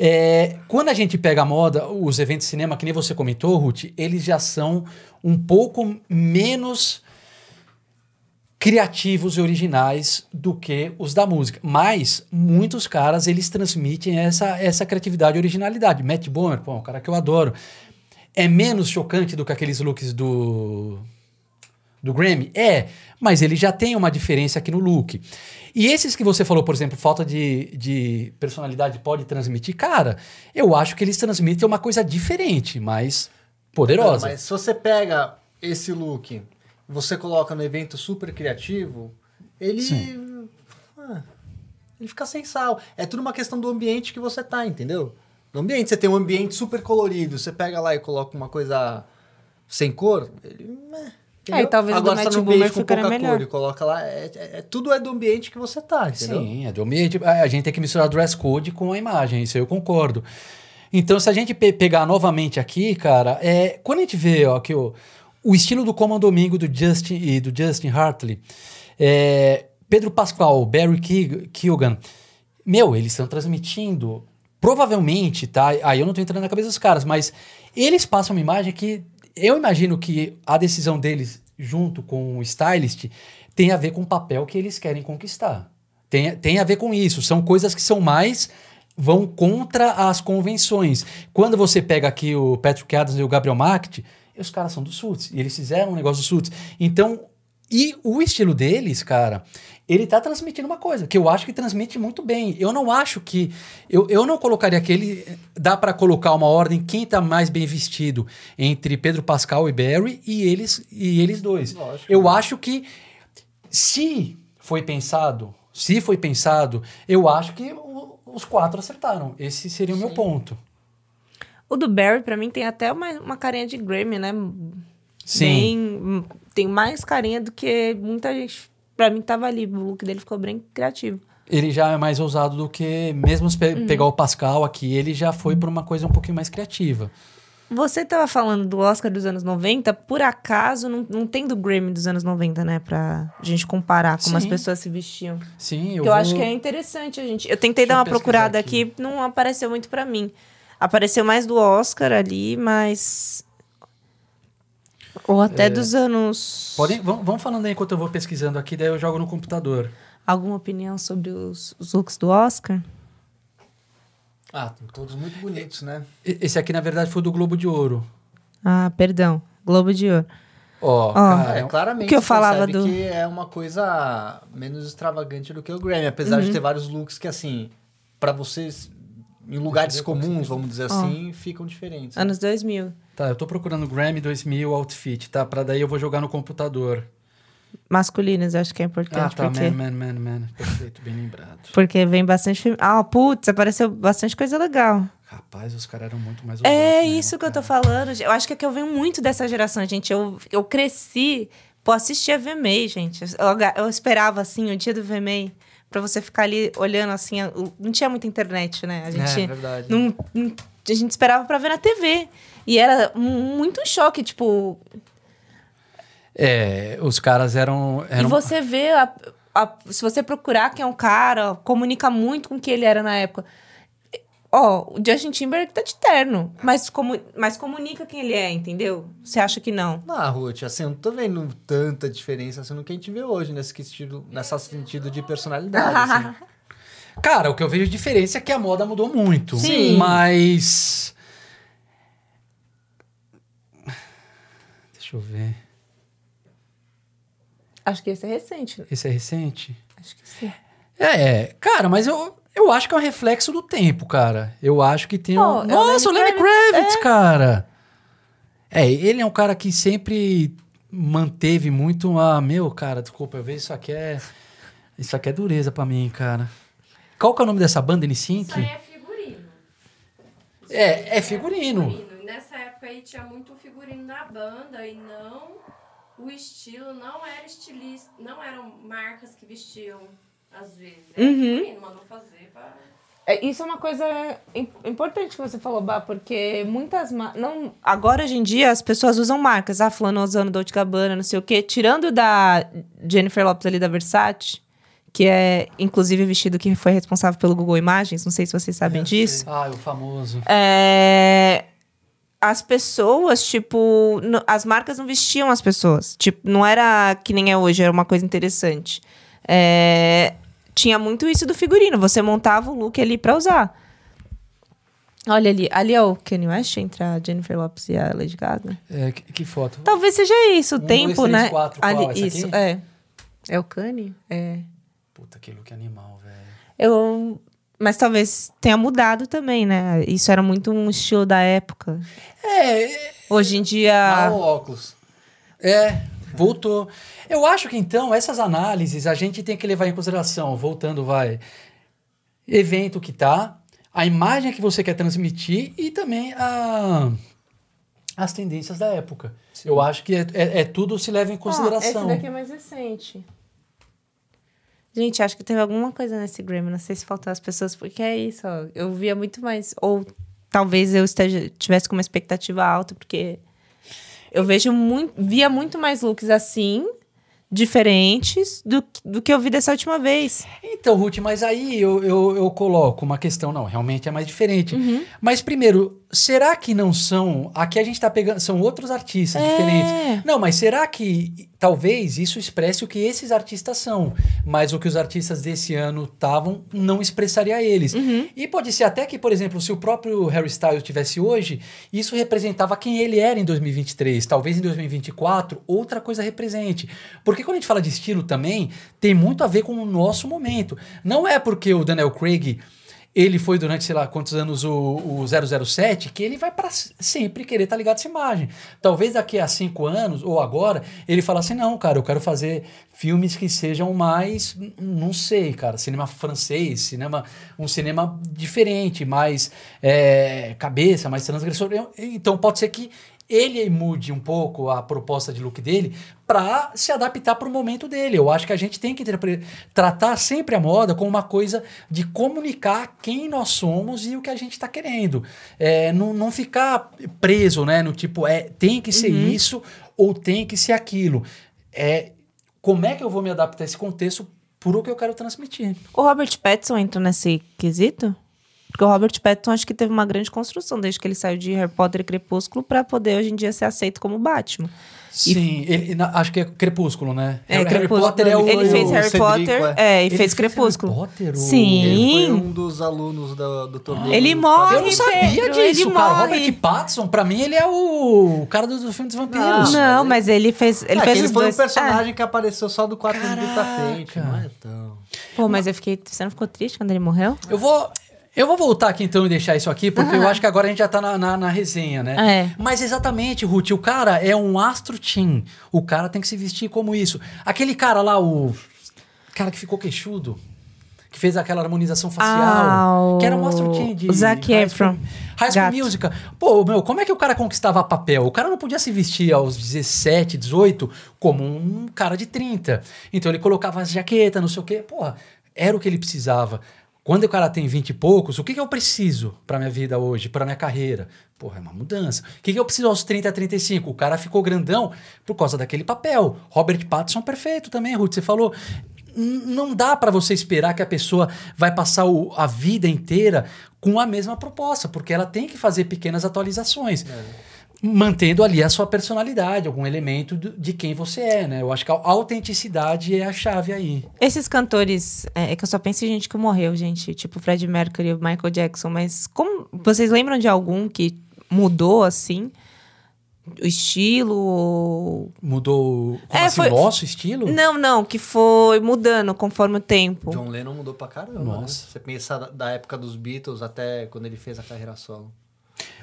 É, quando a gente pega a moda, os eventos de cinema, que nem você comentou, Ruth, eles já são um pouco menos criativos e originais do que os da música. Mas muitos caras, eles transmitem essa, essa criatividade e originalidade. Matt Bomer, pô, é um cara que eu adoro. É menos chocante do que aqueles looks do do Grammy? É, mas ele já tem uma diferença aqui no look. E esses que você falou, por exemplo, falta de, de personalidade pode transmitir, cara, eu acho que eles transmitem uma coisa diferente, mas poderosa. Não, mas se você pega esse look, você coloca no evento super criativo, ele. Ah, ele fica sem sal. É tudo uma questão do ambiente que você tá, entendeu? No ambiente, você tem um ambiente super colorido, você pega lá e coloca uma coisa sem cor, ele. eh, É, e talvez o do Agora, Matt tá ambiente com pouca melhor. cor e coloca lá, é, é- é- tudo é do ambiente que você tá, entendeu? Sim, é do ambiente. A a gente tem que misturar dress code com a imagem, isso eu concordo. Então, se a gente pe- pegar novamente aqui, cara, é, quando a gente vê ó, que o, o estilo do Common Domingo do Justin e do Justin Hartley, é, Pedro Pascal, Barry Keoghan, meu, eles estão transmitindo, provavelmente, tá? Aí eu não tô entrando na cabeça dos caras, mas eles passam uma imagem que eu imagino que a decisão deles, junto com o stylist, tem a ver com o papel que eles querem conquistar. Tem, tem a ver com isso. São coisas que são mais. vão contra as convenções. Quando você pega aqui o Patrick Adams e o Gabriel Macht, os caras são do Suits. E eles fizeram um negócio do Suits. Então, e o estilo deles, cara, ele tá transmitindo uma coisa que eu acho que transmite muito bem. Eu não acho que. Eu, eu não colocaria aquele. Dá pra colocar uma ordem quem tá mais bem vestido entre Pedro Pascal e Barry e eles, e eles dois. Lógico. Eu acho que se foi pensado, se foi pensado, eu acho que o- os quatro acertaram. Esse seria o meu ponto. O do Barry, pra mim, tem até uma, uma carinha de Grammy, né? Sim. Bem- tem mais carinha do que muita gente. Pra mim, tava ali. O look dele ficou bem criativo. Ele já é mais ousado do que, mesmo se pe- Uhum. pegar o Pascal aqui, ele já foi pra uma coisa um pouquinho mais criativa. Você tava falando do Oscar dos anos 90, por acaso não, não tem do Grammy dos anos 90, né? Pra gente comparar como as Sim. pessoas se vestiam. Sim, eu, que eu vou... acho que é interessante a gente. Eu tentei Deixa dar uma procurada aqui. aqui. não apareceu muito pra mim. Apareceu mais do Oscar ali, mas. Ou até É. dos anos. Podem, vamos, vamos falando aí enquanto eu vou pesquisando aqui, daí eu jogo no computador. Alguma opinião sobre os, os looks do Oscar? Ah, estão todos muito bonitos, né? Esse aqui, na verdade, foi do Globo de Ouro. Ah, perdão. Globo de Ouro. Ó, Ó. cara, É, é claramente o que eu falava do- que é uma coisa menos extravagante do que o Grammy, apesar Uhum. de ter vários looks que assim, pra vocês em lugares comuns, vamos dizer assim, ficam diferentes. né? Anos 2000. Tá, eu tô procurando Grammy 2000 Outfit, tá? Pra daí eu vou jogar no computador. Masculinos, eu acho que é Ah, importante. tá, porque, man, man, man, man. Perfeito, bem lembrado. porque vem bastante filme. Ah, putz, apareceu bastante coisa legal. Rapaz, os caras eram muito mais É mesmo, isso que eu tô cara. falando. Eu acho que é que eu venho muito dessa geração, gente. Eu, eu cresci, pô, assisti a VMA, gente. Eu, eu esperava, assim, o dia do VMA, pra você ficar ali olhando, assim. Não tinha muita internet, né? A gente, É, verdade. não, não- a gente esperava pra ver na TV. E era mu- muito um choque, tipo... É, os caras eram... E eram você vê, a- a- se você procurar quem é o cara, comunica muito com o que ele era na época. Ó, o Justin Timberlake tá de terno, mas, comu mas comunica quem ele é, entendeu? Você acha que não? Ah, Ruth, assim, eu não tô vendo tanta diferença assim, no que a gente vê hoje nesse sentido, nessa sentido de personalidade. assim. [laughs] Cara, o que eu vejo de diferença é que a moda mudou muito. Sim. Mas... Deixa eu ver. Acho que esse é recente. né? Esse é recente? Acho que sim. É, cara, mas eu, eu acho que é um reflexo do tempo, cara. Eu acho que tem Pô, um... é Nossa, o Lenny Lenny Kravitz, cara! É, ele é um cara que sempre manteve muito uma... Meu, cara, desculpa, eu vejo isso aqui é... Isso aqui é dureza pra mim, cara. Qual que é o nome dessa banda, N5? Isso aí é figurino. É, é figurino. E nessa época aí tinha muito figurino da banda e não o estilo, não era estilista, não eram marcas que vestiam às vezes. Era Uhum. mandou fazer pra... É, isso é uma coisa im- importante que você falou, Bá, porque muitas não Agora, hoje em dia, as pessoas usam marcas. Ah, fulano usando Dolce Gabbana, não sei o quê. Tirando da Jennifer Lopes ali da Versace, que é, inclusive, o vestido que foi responsável pelo Google Imagens. Não sei se vocês sabem disso. Ah, o famoso. É, As pessoas, tipo... As marcas não vestiam as pessoas. Tipo, não era que nem é hoje, era uma coisa interessante. É, Tinha muito isso do figurino. Você montava o look ali pra usar. Olha ali. Ali é o Kanye West entre a Jennifer Lopes e a Lady Gaga. É, que, que foto? Talvez seja isso, o Um, tempo, dois, três, né? quatro, qual? ali, Essa isso, aqui? é. É o Kanye? É. Puta, que look animal, velho. Eu... Mas talvez tenha mudado também, né? Isso era muito um estilo da época. É, Hoje em dia... Ah, o óculos. É, voltou. Eu acho que então, essas análises a gente tem que levar em consideração, voltando, vai, evento que tá, a imagem que você quer transmitir e também a, as tendências da época. Eu acho que é, é- é tudo se leva em Ó, consideração. esse daqui é mais recente. Gente, acho que teve alguma coisa nesse Grammy. Não sei se faltou as pessoas, porque é isso, ó. Eu via muito mais. Ou talvez eu esteja, tivesse com uma expectativa alta, porque. Eu vejo muito, via muito mais looks assim, diferentes, do, do que eu vi dessa última vez. Então, Ruth, mas aí eu, eu, eu coloco uma questão, não, realmente é mais diferente. Uhum. Mas primeiro, será que não são. Aqui a gente tá pegando. São outros artistas É. diferentes. Não, mas será que talvez isso expresse o que esses artistas são, mas o que os artistas desse ano estavam não expressaria eles. Uhum. E pode ser até que, por exemplo, se o próprio Harry Styles tivesse hoje, isso representava quem ele era em 2023. Talvez em 2024 outra coisa represente. Porque quando a gente fala de estilo também, tem muito a ver com o nosso momento. Não é porque o Daniel Craig ele foi durante, sei lá, quantos anos o, o 007, que ele vai para sempre querer estar ligado a essa imagem. Talvez daqui a cinco anos, ou agora, ele fala assim, não, cara, eu quero fazer filmes que sejam mais, não sei, cara, cinema francês, cinema, um cinema diferente, mais é, cabeça, mais transgressor. Então pode ser que ele mude um pouco a proposta de look dele para se adaptar para o momento dele. Eu acho que a gente tem que tratar sempre a moda como uma coisa de comunicar quem nós somos e o que a gente está querendo. É, não, não ficar preso, né? No tipo, é, tem que ser isso ou tem que ser aquilo. É, como é que eu vou me adaptar a esse contexto por o que eu quero transmitir? O Robert Pattinson entra nesse quesito? Porque o Robert Pattinson acho que teve uma grande construção desde que ele saiu de Harry Potter e Crepúsculo pra poder hoje em dia ser aceito como Batman. Sim, ele, na- acho que é Crepúsculo, né? É, Harry Crepúsculo. Potter é o... ele fez Harry Cedrico, Potter, é. é, e Ele fez fez Crepúsculo. Harry Potter, o- Ele Sim. foi um dos alunos do, do torneio. Ele morre, Eu não sabia Pedro, disso, ele cara. morre. Robert Pattinson, pra mim, ele é o, o cara do, do filme dos vampiros. Não, mas ele fez, ele é, fez ele os foi dois. um personagem que apareceu só do 4 minutos pra frente. Não é tão... Pô, mas eu fiquei. Você não ficou triste quando ele morreu? Eu vou. Eu vou voltar aqui então e deixar isso aqui, porque eu acho que agora a gente já tá na, na, na resenha, né? É. Mas exatamente, Ruth, o cara é um astro teen. O cara tem que se vestir como isso. Aquele cara lá, o. cara que ficou queixudo, que fez aquela harmonização facial, Ah, o- que era um astro de. Zac Efron. High School. Musical. Pô, meu, como é que o cara conquistava papel? O cara não podia se vestir aos 17, 18 como um cara de 30. Então ele colocava as jaquetas, não sei o quê. Porra, era o que ele precisava. Quando o cara tem 20 e poucos, o que, que eu preciso pra minha vida hoje, pra minha carreira? Porra, é uma mudança. O que, que eu preciso aos 30, 35? O cara ficou grandão por causa daquele papel. Robert Pattinson, perfeito também, Ruth. Você falou. Não dá pra você esperar que a pessoa vai passar o- a vida inteira com a mesma proposta, porque ela tem que fazer pequenas atualizações. Mantendo ali a sua personalidade, algum elemento de quem você é, né? Eu acho que a autenticidade é a chave aí. Esses cantores, é, é que eu só penso em gente que morreu, gente, tipo Fred Mercury e o Michael Jackson, mas como vocês lembram de algum que mudou assim? O estilo? Mudou como É, assim, foi- o nosso estilo? Não, não, que foi mudando conforme o tempo. John Lennon mudou pra caramba. Nossa. Né? Você pensar da- da época dos Beatles até quando ele fez a carreira solo.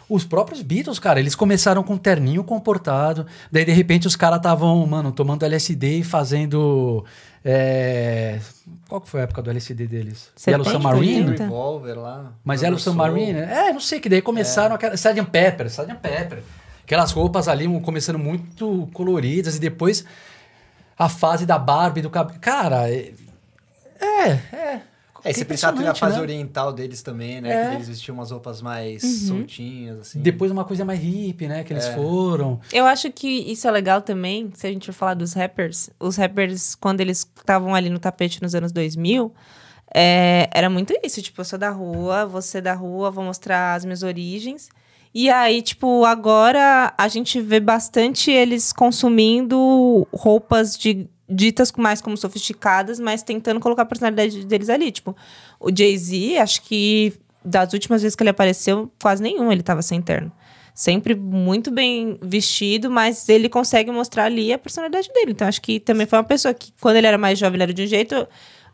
Os próprios Beatles, cara, eles começaram com um terninho comportado, daí de repente os caras estavam, mano, tomando LSD e fazendo. é, Qual que foi a época do LSD deles? 70, Yellow Submarine? 80. Revolver lá. Mas Yellow. Submarine? É, não sei, que daí começaram aquela. Sgt. Pepper, Sgt. Pepper. Aquelas roupas ali começando muito coloridas e depois a fase da Barbie, do cabelo. Cara, é. É, é. É, e você pensar na fase né? oriental deles também, né? É. Que eles vestiam umas roupas mais Uhum. soltinhas, assim. Depois uma coisa mais hippie, né? Que eles É. foram. Eu acho que isso é legal também, se a gente for falar dos rappers. Os rappers, quando eles estavam ali no tapete nos anos 2000, é, era muito isso. Tipo, eu sou da rua, você da rua, vou mostrar as minhas origens. E aí, tipo, agora a gente vê bastante eles consumindo roupas de ditas mais como sofisticadas, mas tentando colocar a personalidade deles ali. Tipo, o Jay-Z, acho que das últimas vezes que ele apareceu, quase nenhum ele tava sem terno. Sempre muito bem vestido, mas ele consegue mostrar ali a personalidade dele. Então, acho que também foi uma pessoa que, quando ele era mais jovem, ele era de um jeito.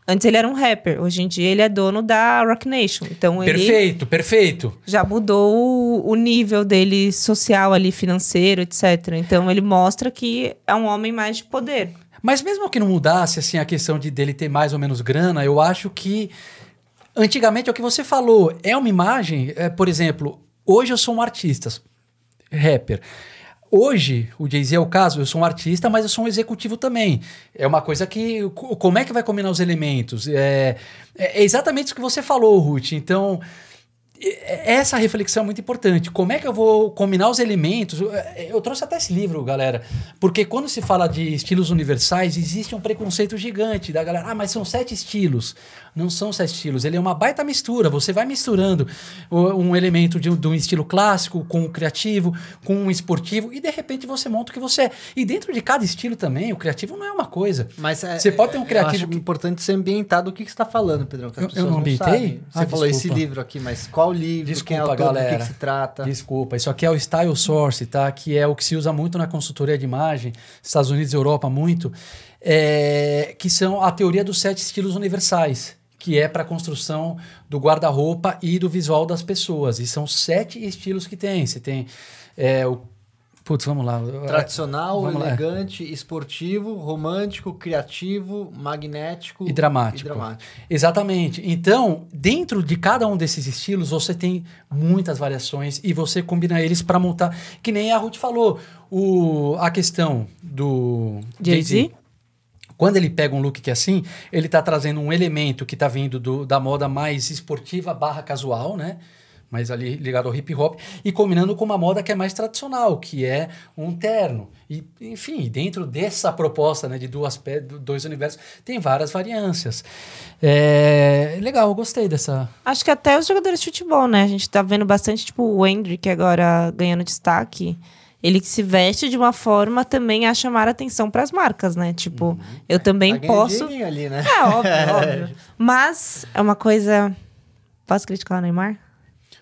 Antes ele era um rapper. Hoje em dia ele é dono da Rock Nation. Então ele Perfeito, perfeito. já mudou o, o nível dele social ali, financeiro, etc. Então ele mostra que é um homem mais de poder. Mas mesmo que não mudasse assim a questão de dele ter mais ou menos grana, eu acho que antigamente é o que você falou, é uma imagem, é, por exemplo, hoje eu sou um artista, rapper. Hoje, o Jay-Z é o caso, eu sou um artista, mas eu sou um executivo também. É uma coisa que. co- Como é que vai combinar os elementos? É, é exatamente isso que você falou, Ruth. Então, essa reflexão é muito importante. Como é que eu vou combinar os elementos? Eu, eu trouxe até esse livro, galera, porque quando se fala de estilos universais, existe um preconceito gigante da galera. Ah, mas são sete estilos. Não são sete estilos, ele é uma baita mistura. Você vai misturando um elemento de, de um estilo clássico com o um criativo, com um esportivo, e de repente você monta o que você é. E dentro de cada estilo também, o criativo não é uma coisa. Mas é, você pode ter um criativo. Eu acho que... importante ser ambientado do que, que você está falando, Pedrão. Eu, eu, não ambientei? Você ah, falou desculpa. esse livro aqui, mas qual livro? Desculpa, quem é autor, galera. do que, que, se trata? Desculpa, isso aqui é o Style Source, tá? Que é o que se usa muito na consultoria de imagem, Estados Unidos e Europa muito, é, que são a teoria dos sete estilos universais que é para a construção do guarda-roupa e do visual das pessoas. E são sete estilos que tem. Você tem é, o. Putz, vamos lá. Tradicional, vamos elegante, lá. esportivo, romântico, criativo, magnético e dramático. e dramático. Exatamente. Então, dentro de cada um desses estilos, você tem muitas variações e você combina eles para montar. Que nem a Ruth falou, o, a questão do Jay-Z quando ele pega um look que é assim, ele está trazendo um elemento que está vindo do, da moda mais esportiva barra casual, né? mais ali ligado ao hip hop, e combinando com uma moda que é mais tradicional, que é um terno. E, enfim, dentro dessa proposta né, de duas, dois universos, tem várias variâncias. É legal, eu gostei dessa. Acho que até os jogadores de futebol, né? A gente tá vendo bastante, tipo, o Hendrick agora ganhando destaque ele que se veste de uma forma também a chamar atenção para as marcas, né? Tipo, uhum. eu também tá posso. Ali, né? É óbvio, [laughs] óbvio. Mas é uma coisa. Posso criticar o Neymar?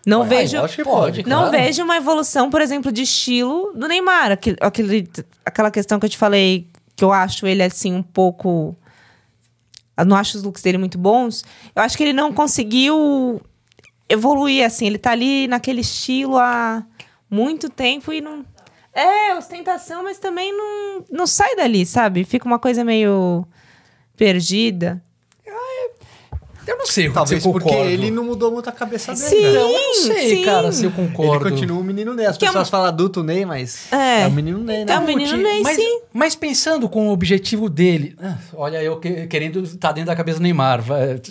Não pode, vejo. Acho que pode, não claro. vejo uma evolução, por exemplo, de estilo do Neymar. Aquele, aquele, aquela questão que eu te falei, que eu acho ele assim um pouco. Eu não acho os looks dele muito bons. Eu acho que ele não conseguiu evoluir, assim. Ele tá ali naquele estilo há muito tempo e não. É, ostentação, mas também não, não sai dali, sabe? Fica uma coisa meio perdida. Eu não sei Talvez porque ele não mudou muito a cabeça dele. Sim, né? Eu não sei, sim. cara, se eu concordo. Ele continua o menino Ney. As Que é pessoas um- falam adulto Ney, mas É. é, o menino Ney, né? É o menino Ney, mas, sim. mas pensando com o objetivo dele, ah, olha, eu que- querendo estar tá dentro da cabeça do Neymar,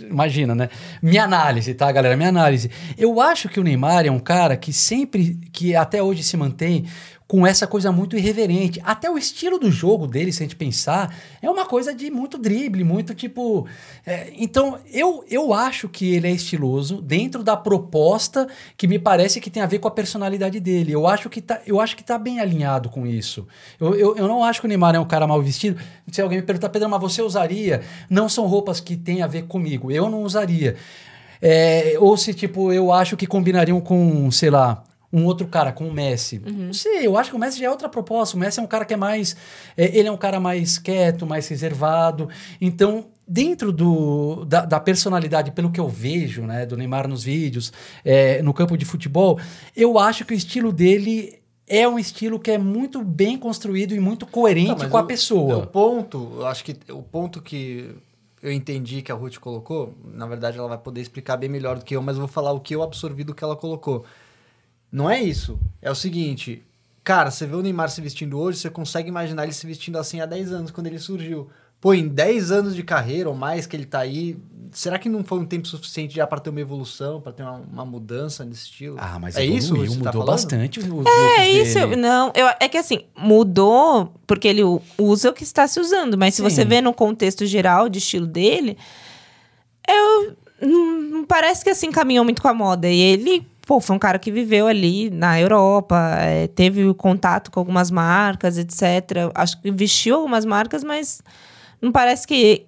imagina, né? Minha análise, tá, galera? Minha análise. Eu acho que o Neymar é um cara que sempre, que até hoje se mantém com essa coisa muito irreverente. Até o estilo do jogo dele, se a gente pensar, é uma coisa de muito drible, muito tipo. é, então, eu, eu acho que ele é estiloso dentro da proposta que me parece que tem a ver com a personalidade dele. Eu acho que tá, eu acho que tá bem alinhado com isso. Eu, eu, eu não acho que o Neymar é um cara mal vestido. Se alguém me perguntar, Pedro, mas você usaria? Não são roupas que têm a ver comigo. Eu não usaria. É, ou se, tipo, eu acho que combinariam com, sei lá, um outro cara, com o Messi. Não sei, eu acho que o Messi já é outra proposta. O Messi é um cara que é mais. é, ele é um cara mais quieto, mais reservado. Então, dentro do, da, da personalidade, pelo que eu vejo, né, do Neymar nos vídeos, é, no campo de futebol, eu acho que o estilo dele é um estilo que é muito bem construído e muito coerente Não, com a o- pessoa. O ponto, eu acho que o ponto que eu entendi que a Ruth colocou, na verdade ela vai poder explicar bem melhor do que eu, mas eu vou falar o que eu absorvi do que ela colocou. Não é isso. É o seguinte, cara, você vê o Neymar se vestindo hoje, você consegue imaginar ele se vestindo assim há 10 anos, quando ele surgiu. Pô, em 10 anos de carreira ou mais que ele tá aí, será que não foi um tempo suficiente já para ter uma evolução, para ter uma, uma mudança nesse estilo? Ah, mas é evoluiu, isso mudou tá falando? bastante os É isso, dele. não, eu, é que assim, mudou porque ele usa o que está se usando, mas se Sim. você vê no contexto geral de estilo dele, eu não não parece que assim caminhou muito com a moda. E ele, pô, foi um cara que viveu ali na Europa, é, teve contato com algumas marcas, etc. Acho que vestiu algumas marcas, mas não parece que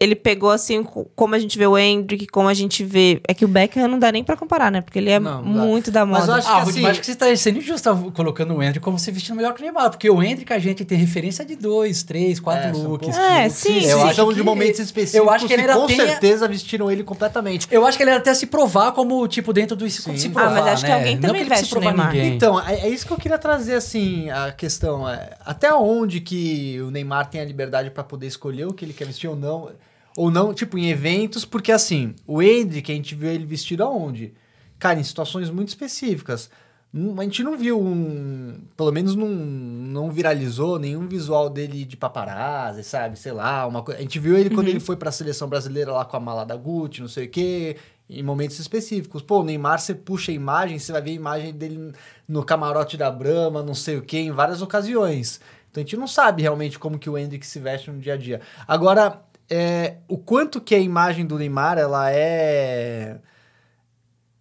ele pegou assim, co- como a gente vê o Hendrick, como a gente vê. É que o Beckham não dá nem pra comparar, né? Porque ele é Não, não dá. muito da Mas moda. eu acho Ah, que assim- mas acho que você está sendo injusto colocando o Hendrick como se vestindo melhor que o Neymar, porque o Hendrick a gente tem referência de dois, três, quatro É, looks. É, looks. sim, eu sim. acho são que- de momentos específicos eu acho que ele que com tem- certeza vestiram ele completamente. Eu acho que ele até se provar como, tipo, dentro do... Sim. Se Ah, provar, mas acho que né? alguém Não também que veste o provar Neymar. ninguém. Então, é, é isso que eu queria trazer, assim, a questão. É, até onde que o Neymar tem a liberdade para poder escolher o que ele quer vestir ou não? Ou não, tipo, em eventos, porque assim, o Hendrick, a gente viu ele vestido aonde? Cara, em situações muito específicas. Não- A gente não viu um. Pelo menos não, não viralizou nenhum visual dele de paparazzi, sabe? Sei lá, uma coisa. A gente viu ele quando ele foi pra seleção brasileira lá com a mala da Gucci, não sei o quê, em momentos específicos. Pô, o Neymar, você puxa a imagem, você vai ver a imagem dele no camarote da Brahma, não sei o quê, em várias ocasiões. Então a gente não sabe realmente como que o Hendrick se veste no dia a dia. Agora, é, o quanto que a imagem do Neymar, ela é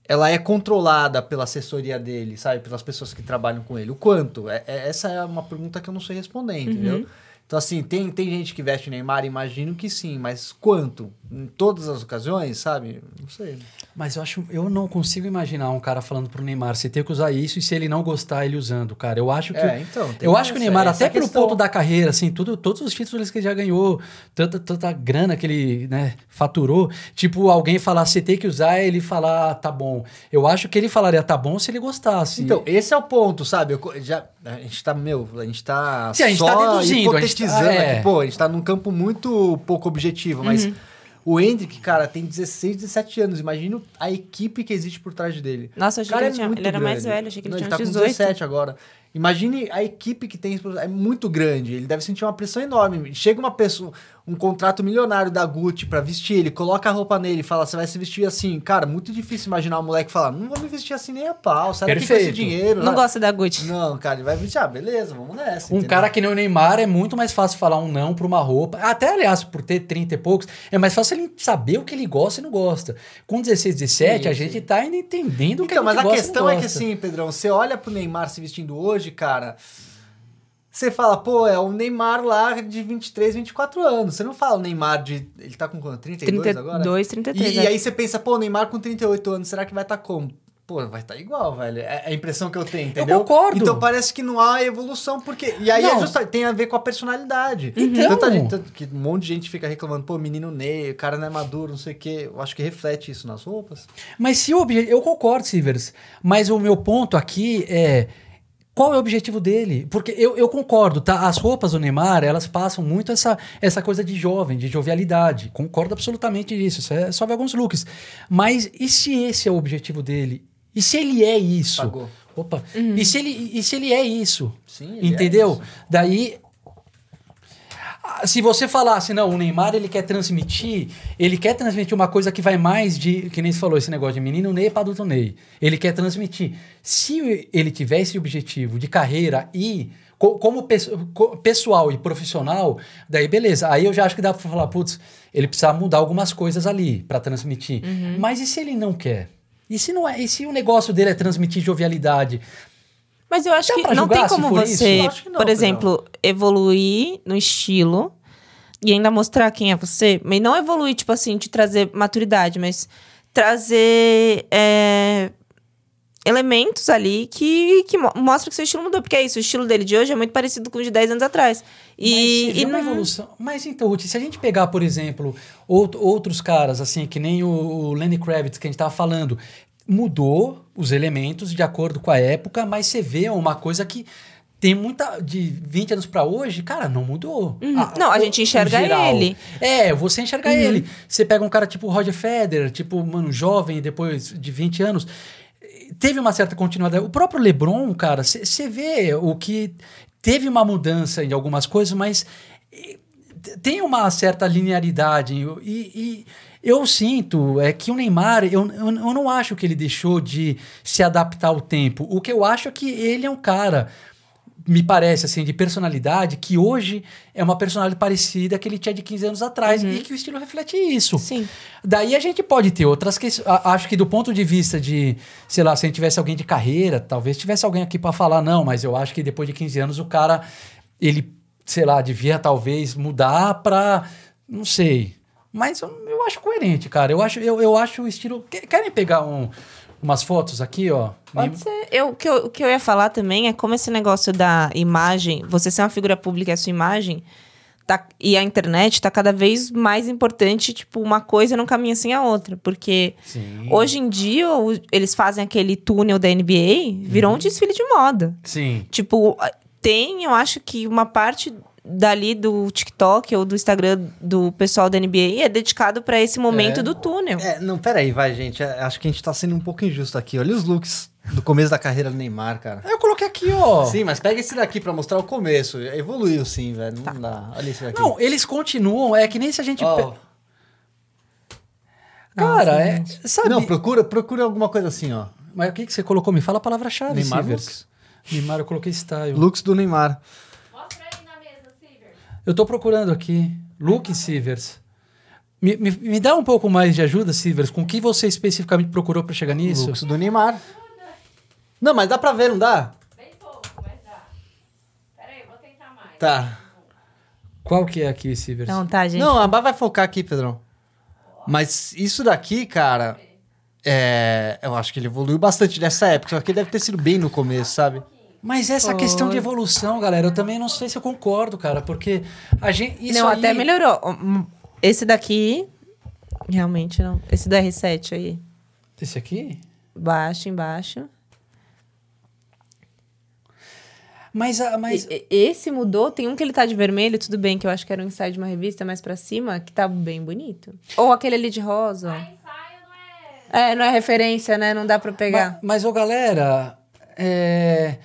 ela é controlada pela assessoria dele, sabe? Pelas pessoas que trabalham com ele. O quanto? É, é- essa é uma pergunta que eu não sei responder, entendeu? Então, assim, tem, tem gente que veste Neymar, imagino que sim, mas quanto? Em todas as ocasiões, sabe? Não sei. Mas eu acho, eu não consigo imaginar um cara falando pro Neymar, você tem que usar isso e se ele não gostar, ele usando, cara. Eu acho que. É, então, eu acho que o Neymar, até pelo ponto da carreira, assim, tudo, todos os títulos que ele já ganhou, tanta, tanta grana que ele né, faturou, tipo, alguém falar, você tem que usar, ele falar, ah, tá bom. Eu acho que ele falaria, tá bom, se ele gostasse. Então, esse é o ponto, sabe? Eu já, a gente tá, meu, a gente tá Sim, a gente só tá deduzindo, a gente tá- hipotetizando é. aqui. Pô, a gente tá num campo muito pouco objetivo, mas o Hendrick, cara, tem 16, 17 anos. Imagina a equipe que existe por trás dele. Nossa, eu achei cara que ele tinha- muito ele era mais grande. velho, achei que ele Não, tinha tá uns com 18. 17 agora. Imagine a equipe que tem. É muito grande. Ele deve sentir uma pressão enorme. Chega uma pessoa, um contrato milionário da Gucci pra vestir ele, coloca a roupa nele e fala: você vai se vestir assim. Cara, muito difícil imaginar um moleque falar: não vou me vestir assim nem a pau. Sai daqui com esse dinheiro. Não né? gosta da Gucci. Não, cara, ele vai vestir. Ah, beleza, vamos nessa. Um entendeu? cara que nem o Neymar é muito mais fácil falar um não pra uma roupa. Até, aliás, por ter 30 e poucos, é mais fácil ele saber o que ele gosta e não gosta. Com 16, 17, Sim, a sim. gente tá ainda entendendo o que a Então, gente mas a gosta questão é que gosta. assim, Pedrão, você olha pro Neymar se vestindo hoje, cara. Você fala, pô, é o Neymar lá de 23, 24 anos. Você não fala o Neymar de. Ele tá com quanto? 32 agora? 32, 33. E, é. e aí você pensa, pô, o Neymar com 38 anos, será que vai estar como? Pô, vai estar igual, velho. É a impressão que eu tenho, entendeu? concordo. Então parece que não há evolução, porque. E aí é justa- tem a ver com a personalidade. Então. Tanta gente, tanto que um monte de gente fica reclamando, pô, menino Ney, o cara não é maduro, não sei o quê. Eu acho que reflete isso nas roupas. Mas se o objetivo. Eu concordo, Silvers. Mas o meu ponto aqui é. Qual é o objetivo dele? Porque eu, eu concordo, tá? As roupas do Neymar, elas passam muito essa, essa coisa de jovem, de jovialidade. Concordo absolutamente nisso. Isso é só ver alguns looks. Mas e se esse é o objetivo dele? E se ele é isso? Pagou. Opa. E, se ele, e se ele é isso? Sim, ele é Entendeu? isso. Daí. Se você falasse, não, o Neymar ele quer transmitir, ele quer transmitir uma coisa que vai mais de, que nem você falou, esse negócio de menino Ney para adulto Ney. Ele quer transmitir. Se ele tiver esse objetivo de carreira e co- como pesso- co- pessoal e profissional, daí beleza. Aí eu já acho que dá para falar, putz, ele precisa mudar algumas coisas ali para transmitir. Mas e se ele não quer? E se, não é, e se o negócio dele é transmitir jovialidade? Mas eu acho Dá que não tem como você, não, por exemplo, evoluir no estilo e ainda mostrar quem é você. Mas não evoluir, tipo assim, de trazer maturidade, mas trazer é, elementos ali que, que mo- mostra que seu estilo mudou. Porque é isso, o estilo dele de hoje é muito parecido com o de 10 anos atrás. E, Mas e uma não- evolução. Mas então, Ruth, se a gente pegar, por exemplo, out- outros caras, assim, que nem o, o Lenny Kravitz que a gente tava falando, mudou os elementos de acordo com a época, mas você vê uma coisa que tem muita. De 20 anos pra hoje, cara, não mudou. Uhum. Não, a gente enxerga ele. É, você enxerga Uhum. ele. Você pega um cara tipo Roger Federer, tipo, mano, jovem, depois de 20 anos. Teve uma certa continuidade. O próprio LeBron, cara, você vê o que. Teve uma mudança em algumas coisas, mas tem uma certa linearidade. E, e eu sinto é que o Neymar, eu, eu não acho que ele deixou de se adaptar ao tempo. O que eu acho é que ele é um cara me parece, assim, de personalidade, que hoje é uma personalidade parecida que ele tinha de 15 anos atrás e que o estilo reflete isso. Sim. Daí a gente pode ter outras questões. Acho que do ponto de vista de, sei lá, se a gente tivesse alguém de carreira, talvez tivesse alguém aqui para falar, não, mas eu acho que depois de 15 anos o cara, ele, sei lá, devia talvez mudar pra. Não sei. Mas eu, eu acho coerente, cara. Eu acho, eu, eu acho o estilo. que- Querem pegar um, umas fotos aqui, ó? Pode ser. Eu, o, que eu, o que eu ia falar também é como esse negócio da imagem, você ser uma figura pública e a sua imagem, tá, e a internet tá cada vez mais importante, tipo, uma coisa não caminha sem a outra. Porque Sim. hoje em dia eles fazem aquele túnel da NBA, virou um desfile de moda. Sim. Tipo, tem, eu acho que uma parte dali do TikTok ou do Instagram do pessoal da NBA é dedicado pra esse momento É. do túnel. É, não, peraí, vai, gente. É, Acho que a gente tá sendo um pouco injusto aqui. Olha os looks do começo da carreira do Neymar, cara. Eu coloquei aqui, ó. Sim, mas pega esse daqui pra mostrar o começo. Evoluiu sim, velho. Não dá. Olha esse daqui. Não, eles continuam, é que nem se a gente. Pe- Cara, Nossa, é. Sabe? Não, procura, procura alguma coisa assim, ó. Mas o que, que você colocou? Me fala a palavra-chave, Neymar. Neymar, eu coloquei style. Looks do Neymar. Mostra aí na mesa, Silver. Eu tô procurando aqui. Look Sivers. Me, me, me dá um pouco mais de ajuda, Sivers. Com o que você especificamente procurou pra chegar nisso? Looks do Neymar. Não, mas dá pra ver, não dá? Bem pouco, mas dá. Pera aí, eu vou tentar mais. Tá. Qual que é aqui, Sivers? Então tá, gente. Não, a Bá vai focar aqui, Pedrão. Mas isso daqui, cara, é, eu acho que ele evoluiu bastante nessa época. Só que ele deve ter sido bem no começo, sabe? Mas essa Foi. questão de evolução, galera, eu também não sei se eu concordo, cara, porque a gente. Isso não, aí- até melhorou. Esse daqui, realmente não. Esse do R7 aí. Esse aqui? Baixo, embaixo. Mas, a- mas E- Esse mudou, tem um que ele tá de vermelho, tudo bem, que eu acho que era um ensaio de uma revista mais pra cima, que tá bem bonito. Ou aquele ali de rosa. A ensaio não é. É, não é referência, né? Não dá pra pegar. Mas, mas ô, galera, é,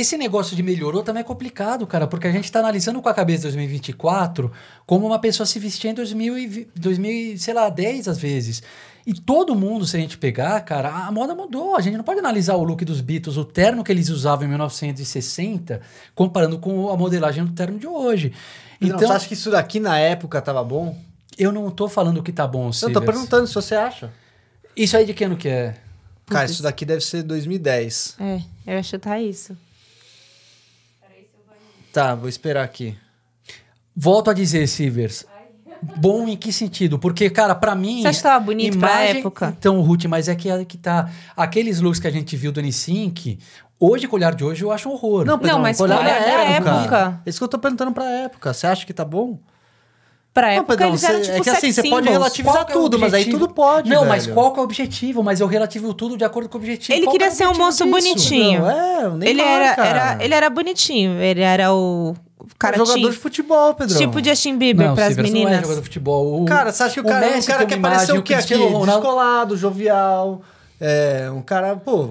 esse negócio de melhorou também é complicado, cara, porque a gente tá analisando com a cabeça de 2024 como uma pessoa se vestia em 2000, e vi- 2000 sei lá, 10 às vezes. E todo mundo, se a gente pegar, cara, a moda mudou. A gente não pode analisar o look dos Beatles, o terno que eles usavam em 1960, comparando com a modelagem do terno de hoje. Então, Então, você acha que isso daqui na época tava bom? eu não tô falando que tá bom, Eu tô perguntando se você acha. Isso aí de que ano que é? Cara, isso daqui deve ser 2010. É, eu ia chutar isso. Tá, vou esperar aqui. Volto a dizer, Silvers. Bom em que sentido? Porque, cara, pra mim. Você acha que tava bonito pra época? Então, Ruth, mas é que, é que tá. Aqueles looks que a gente viu do N5, hoje, com o olhar de hoje, eu acho um horror. Não, Pedrão, mas olhar com na olhar da época. Isso que eu tô perguntando pra época. Você acha que tá bom? Pra Não, época, Pedrão, eles você- eram tipo é que assim, você pode relativizar Qual que é tudo, mas aí tudo pode, Não, velho. mas qual que é o objetivo? Mas eu relativo tudo de acordo com o objetivo. Ele Qual que queria é ser um moço disso? bonitinho. Não, é, Ele era, cara. era, ele era bonitinho. Ele era o cara jogador teen- de futebol, Pedrão. Tipo Justin Bieber Não, pras Silvers não é meninas. jogador de futebol. O- Cara, você acha que o cara, Messi o cara tem que uma apareceu imagem, o quê aqui? Cristiano Ronaldo- Descolado, jovial. É, um cara, pô,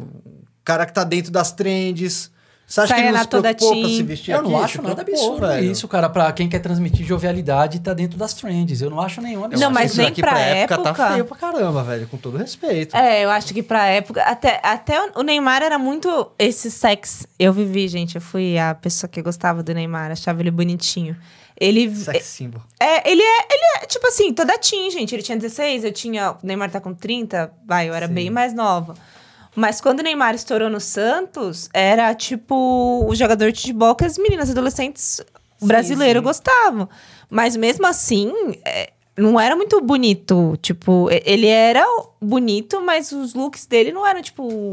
cara que tá dentro das trends. Você acha que Saia ele não se preocupou toda pra se vestir Eu aqui? não acho Se nada preocupou, absurdo velho. isso, cara. Pra quem quer transmitir jovialidade, tá dentro das trends. Eu não acho nenhum absurdo. Não, mas Isso nem daqui pra Tá época. feio pra caramba, velho, com todo respeito. É, eu acho que pra época. Até, até o Neymar era muito esse sex. Eu vivi, gente. Eu fui a pessoa que gostava do Neymar, achava ele bonitinho. Ele. Sex symbol. É, ele é, ele é, tipo assim, toda teen, gente. Ele tinha 16, eu tinha. O Neymar tá com 30, vai, eu era Sim. bem mais nova. Mas quando o Neymar estourou no Santos, era tipo o jogador de futebol que as meninas adolescentes brasileiros sim. gostavam. Mas mesmo assim, é, não era muito bonito. Tipo, ele era bonito, mas os looks dele não eram tipo.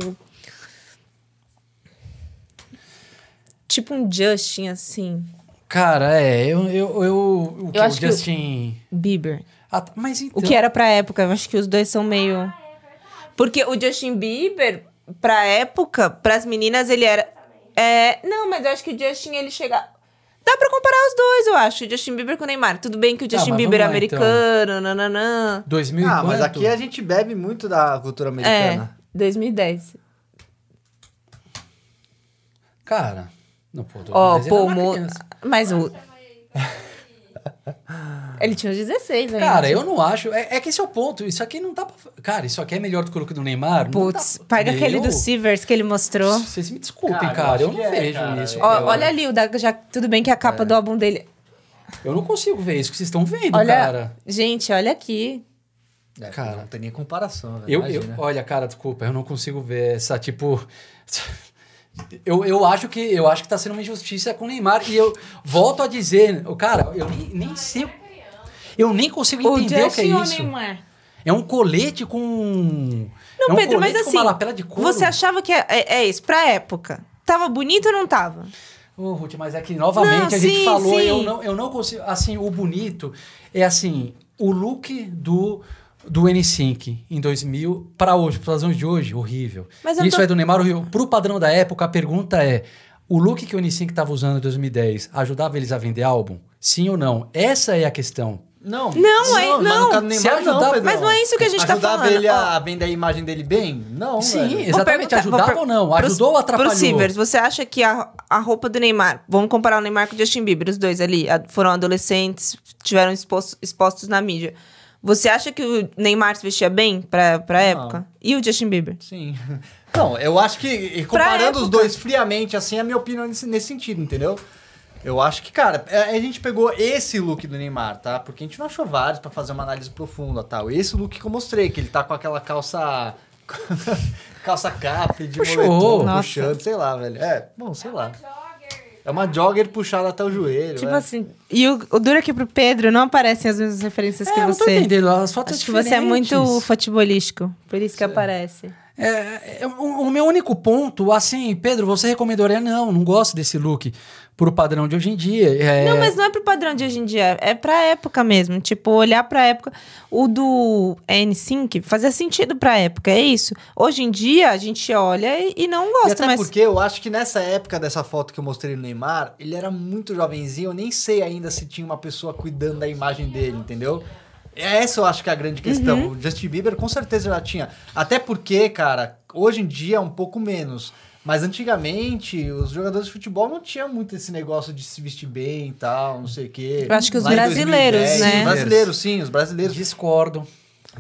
Tipo um Justin, assim. Cara, é. Eu. eu, eu o que, acho o que o- Justin. Bieber. Ah, tá, mas então. O que era pra época, eu acho que os dois são meio. Porque o Justin Bieber, pra época, pras meninas, ele era. É, não, mas eu acho que o Justin ele chega. Dá pra comparar os dois, eu acho. O Justin Bieber com o Neymar. Tudo bem que o Tá, Justin mas Bieber é então. americano, nananã. 2000 e Ah, mas aqui a gente bebe muito da cultura É, americana. 2010. Cara. Não, pô, Ó, 2010 pô, era uma mo... mas o. [laughs] Ele tinha uns 16 ainda. Cara, eu não acho. É, é que esse é o ponto. Isso aqui não dá pra. Cara, isso aqui é melhor do que o look do Neymar? Putz, dá- pega aquele Meu, do Sivers que ele mostrou. Vocês me desculpem, Cara, eu cara. acho Eu, não é, vejo cara. isso. Ó, Eu- olha ali, o da, já, tudo bem que a capa do álbum dele. Eu não consigo ver isso que vocês estão vendo, Olha, cara. gente, olha aqui. É, Cara. não tem nem comparação, velho. Eu, eu, imagina. olha, cara, desculpa, eu não consigo ver essa, tipo. Eu, eu acho que eu acho que tá sendo uma injustiça com o Neymar. E eu volto a dizer, o cara, eu nem, nem sei. Eu nem consigo O entender o que é o isso. É um colete com. Não, é um Pedro, mas assim, uma lapela de couro. você achava que é, é, é isso, pra época. Tava bonito ou não tava? Ô, Ruth, mas é que novamente Não, a gente sim, falou, sim. eu não, eu não consigo. Assim, o bonito é assim, o look do. Do N5 em 2000 para hoje, para razões de hoje, horrível. Isso tô- é do Neymar horrível. Pro padrão da época, a pergunta é: O look que o N5 estava usando em 2010 ajudava eles a vender álbum? Sim ou não? Essa é a questão. Não, Não, mas não. no caso do Se Neymar, ajudar- não. Mas não é isso que a gente tá Ajudava falando. ele Ó. a vender a imagem dele bem? Não, Sim, velho. exatamente. Ajudava ou não? Ajudou ou atrapalhou? Pro Silvers, você acha que a, a roupa do Neymar, vamos comparar o Neymar com o Justin Bieber, os dois ali, a- foram adolescentes, tiveram expostos, expostos na mídia. Você acha que o Neymar se vestia bem pra, pra época? E o Justin Bieber? Sim. [laughs] Não, eu acho que, comparando os dois friamente, assim, é a minha opinião nesse, nesse sentido, entendeu? Eu acho que, cara, é- a gente pegou esse look do Neymar, tá? Porque a gente não achou vários pra fazer uma análise profunda, tal. Esse look que eu mostrei, que ele tá com aquela calça... [laughs] calça capri de Puxou. moletom, Nossa. puxando, sei lá, velho. É, bom, sei lá. É uma jogger puxada até o joelho, Tipo é. assim, e o, o duro é que pro Pedro não aparecem as mesmas referências que É, eu não tô você. entendendo. As fotos Acho que você é muito futebolístico, por isso que aparece. É, é, o, o meu único ponto, assim, Pedro, você recomendaria? Não, não gosto desse look pro padrão de hoje em dia. É, Não, mas não é pro padrão de hoje em dia, é pra época mesmo. Tipo, olhar pra época. O do N5 fazia sentido pra época, é isso. Hoje em dia, a gente olha e, e não E gosta, até mas. porque eu acho que nessa época dessa foto que eu mostrei no Neymar, ele era muito jovenzinho, eu nem sei ainda se tinha uma pessoa cuidando da imagem dele, entendeu? Essa eu acho que é a grande questão. Uhum. O Justin Bieber com certeza já tinha. Até porque, cara, hoje em dia é um pouco menos. Mas antigamente, os jogadores de futebol não tinham muito esse negócio de se vestir bem e tal, não sei o quê. Eu acho que os Lá brasileiros, 2010, né? Os brasileiros, sim, os brasileiros. Discordo.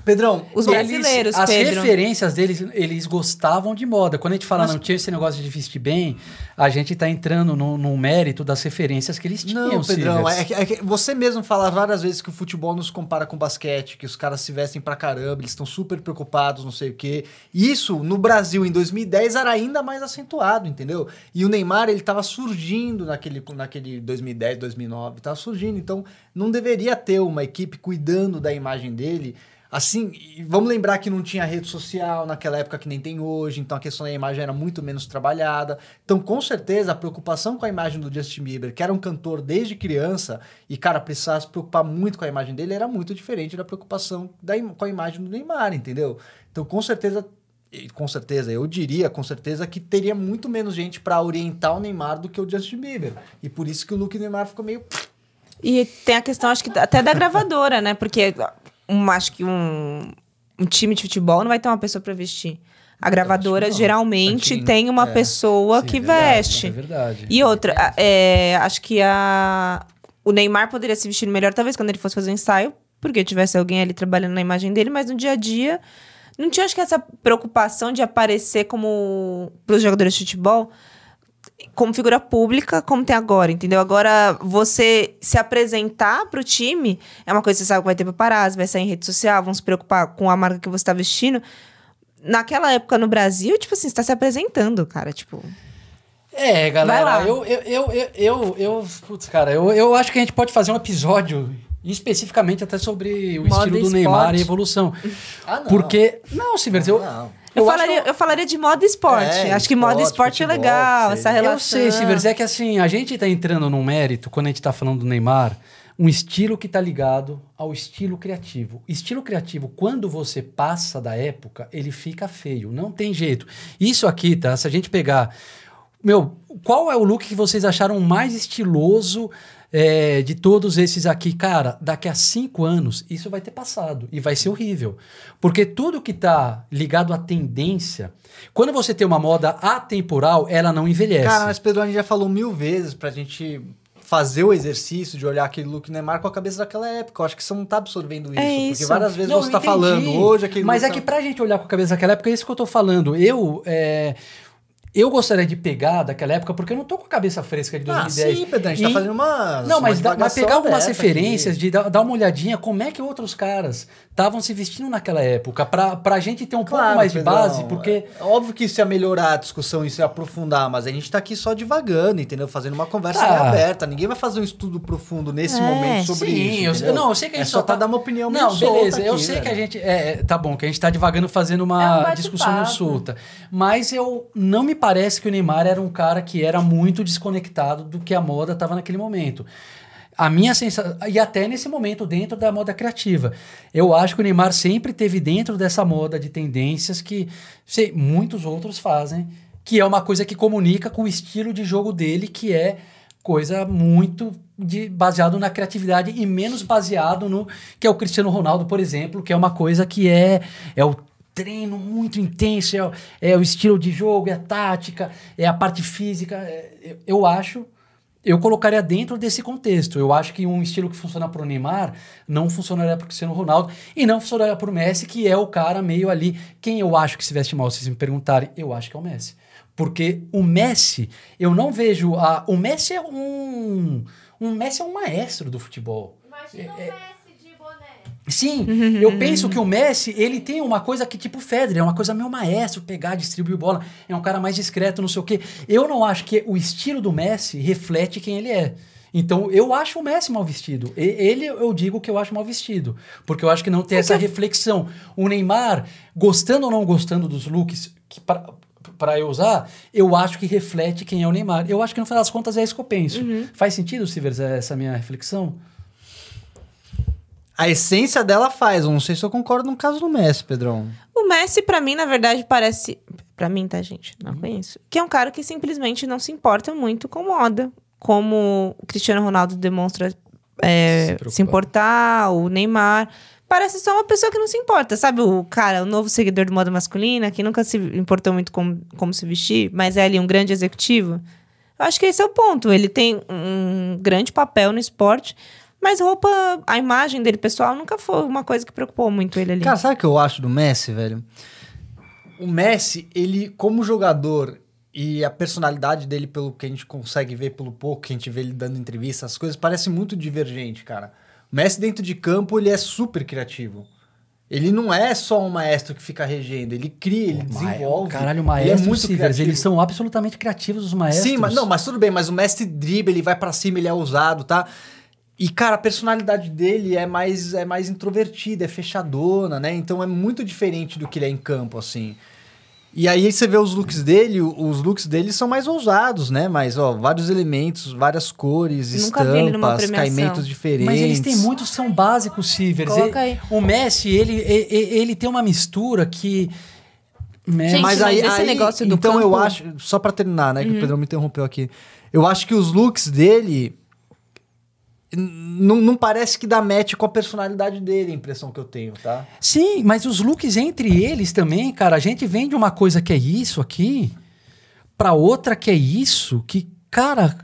Pedrão, Os Eles- brasileiros, as Pedro. referências deles, eles gostavam de moda. Quando a gente fala não tinha esse negócio de vestir bem, a gente tá entrando no, no mérito das referências que eles tinham. Não, Pedrão, é que, é que você mesmo fala várias vezes que o futebol nos compara com basquete, que os caras se vestem pra caramba, eles estão super preocupados, não sei o quê. Isso, no Brasil, em 2010, era ainda mais acentuado, entendeu? E o Neymar, ele tava surgindo naquele, naquele 2010, 2009, tava surgindo. Então, não deveria ter uma equipe cuidando da imagem dele Assim, vamos lembrar que não tinha rede social naquela época que nem tem hoje, então a questão da imagem era muito menos trabalhada. Então, com certeza, a preocupação com a imagem do Justin Bieber, que era um cantor desde criança, e, cara, precisava se preocupar muito com a imagem dele, era muito diferente da preocupação da, com a imagem do Neymar, entendeu? Então, com certeza, com certeza, eu diria com certeza que teria muito menos gente para orientar o Neymar do que o Justin Bieber. E por isso que o look do Neymar ficou meio. E tem a questão, acho que até da gravadora, né? Porque um, acho que um, um time de futebol não vai ter uma pessoa pra vestir. A gravadora geralmente Aqui, tem uma é. pessoa Sim, que é verdade, veste. É verdade. E outra, é, acho que a, o Neymar poderia se vestir melhor, talvez, quando ele fosse fazer um ensaio, porque tivesse alguém ali trabalhando na imagem dele, mas no dia a dia não tinha, acho que, essa preocupação de aparecer como. para os jogadores de futebol como figura pública, como tem agora, entendeu? Agora, você se apresentar pro time é uma coisa que você sabe que vai ter paparazzi, vai sair em rede social, vão se preocupar com a marca que você tá vestindo. Naquela época no Brasil, tipo assim, você tá se apresentando, cara, tipo... É, Vai galera, lá. eu, eu, eu, eu, eu, eu- putz, cara, eu, eu acho que a gente pode fazer um episódio especificamente até sobre o Moda estilo do esporte. Neymar e evolução. Ah, não. Porque, não, Silvers, eu, Não. Eu, eu acho falaria, eu falaria de moda esporte. É, Acho que moda esporte, esporte é futebol, legal, sei. essa Eu relação. Eu sei, Silvers, é que assim, a gente tá entrando num mérito, quando a gente tá falando do Neymar, um estilo que tá ligado ao estilo criativo. Estilo criativo, quando você passa da época, ele fica feio, não tem jeito. Isso aqui, tá? Se a gente pegar. Meu, qual é o look que vocês acharam mais estiloso é, de todos esses aqui? Cara, daqui a cinco anos, isso vai ter passado e vai ser horrível. Porque tudo que tá ligado à tendência, quando você tem uma moda atemporal, ela não envelhece. Cara, mas Pedro, a gente já falou mil vezes pra gente fazer o exercício de olhar aquele look Neymar com a cabeça daquela época. Eu acho que você não tá absorvendo isso. É Porque isso. várias vezes Não, você tá entendi. falando hoje aquele Mas é look que tá- pra gente olhar com a cabeça daquela época, é isso que eu tô falando. Eu, é, eu gostaria de pegar daquela época, porque eu não tô com a cabeça fresca de Ah, 2010. sim, Pedro, a gente tá E- fazendo uma. Não, uma mas, mas pegar algumas referências, aqui. de dar, dar uma olhadinha como é que outros caras estavam se vestindo naquela época, pra, pra gente ter um pouco Claro, mais de base, porque... É óbvio que isso ia melhorar a discussão, isso ia aprofundar, mas a gente tá aqui só divagando, entendeu? Fazendo uma conversa Ah. meio aberta. Ninguém vai fazer um estudo profundo nesse É, momento sobre Sim, isso. eu, entendeu? não, eu sei que a é gente só tá pra dar uma opinião meio Não, beleza, solta eu aqui, sei que a velho. gente. É, tá bom, que a gente tá devagando fazendo uma É um discussão meio solta. Mas eu não me parece que o Neymar era um cara que era muito desconectado do que a moda tava naquele momento. A minha sensação. E até nesse momento, dentro da moda criativa. Eu acho que o Neymar sempre teve dentro dessa moda de tendências que sei, muitos outros fazem. que é uma coisa que comunica com o estilo de jogo dele, que é coisa muito de, baseado na criatividade e menos baseado no que é o Cristiano Ronaldo, por exemplo, que é uma coisa que é, é o treino muito intenso, é, o- é o estilo de jogo, é a tática, é a parte física. é- eu- acho, eu colocaria dentro desse contexto. Eu acho que um estilo que funciona para o Neymar não funcionaria para o Cristiano Ronaldo e não funcionaria para o Messi, que é o cara meio ali. Quem eu acho que se veste mal, se vocês me perguntarem, eu acho que é o Messi. Porque o Messi, eu não vejo. A, o Messi é um. Um Messi é um maestro do futebol. Imagina o Messi Sim, eu penso que o Messi, ele tem uma coisa que tipo o Federer, é uma coisa meio maestro, pegar, distribuir bola, é um cara mais discreto, não sei o quê. Eu não acho que o estilo do Messi reflete quem ele é. Então, eu acho o Messi mal vestido. Ele, eu digo que eu acho mal vestido. Porque eu acho que não tem essa reflexão. O Neymar, gostando ou não gostando dos looks que pra- pra eu usar, eu acho que reflete quem é o Neymar. Eu acho que no final das contas é isso que eu penso. Faz sentido, Silvers, essa minha reflexão? A essência dela faz. Eu não sei se eu concordo no caso do Messi, Pedrão. O Messi, pra mim, na verdade, parece. Pra mim, tá, gente? Não conheço. Que é um cara que simplesmente não se importa muito com moda. Como o Cristiano Ronaldo demonstra é, Se se, importar, o Neymar. Parece só uma pessoa que não se importa, sabe? O cara, o novo seguidor de moda masculina, que nunca se importou muito com como se vestir, mas é ali um grande executivo. Eu acho que esse é o ponto. Ele tem um grande papel no esporte, mas roupa, a imagem dele pessoal nunca foi uma coisa que preocupou muito ele ali. Cara, sabe o que eu acho do Messi, velho? O Messi, ele, como jogador, e a personalidade dele, pelo que a gente consegue ver, pelo pouco que a gente vê ele dando entrevista, as coisas parecem muito divergente, cara. O Messi, dentro de campo, ele é super criativo. Ele não é só um maestro que fica regendo, ele cria, ele desenvolve. Caralho, ele maestro, é muito Silvers, criativo. eles são absolutamente criativos, os maestros. Sim, mas não, mas tudo bem, mas o mestre dribla, ele vai pra cima, ele é ousado, tá? E cara, a personalidade dele é mais é mais introvertida, é fechadona, né? Então é muito diferente do que ele é em campo assim. E aí você vê os looks dele, os looks dele são mais ousados, né? Mas ó, vários elementos, várias cores, Nunca estampas, caimentos diferentes. Mas eles têm muitos que são básicos, aí. O Messi, ele, ele, ele tem uma mistura que... né, Gente, mas mas aí, esse aí- negócio do então eu campo- Uhum. acho, só pra terminar, né, que o Pedro me interrompeu aqui. Eu acho que os looks dele não, não parece que dá match com a personalidade dele, a impressão que eu tenho, tá? Sim, mas os looks entre eles também, cara, a gente vem de uma coisa que é isso aqui pra outra que é isso, que, cara,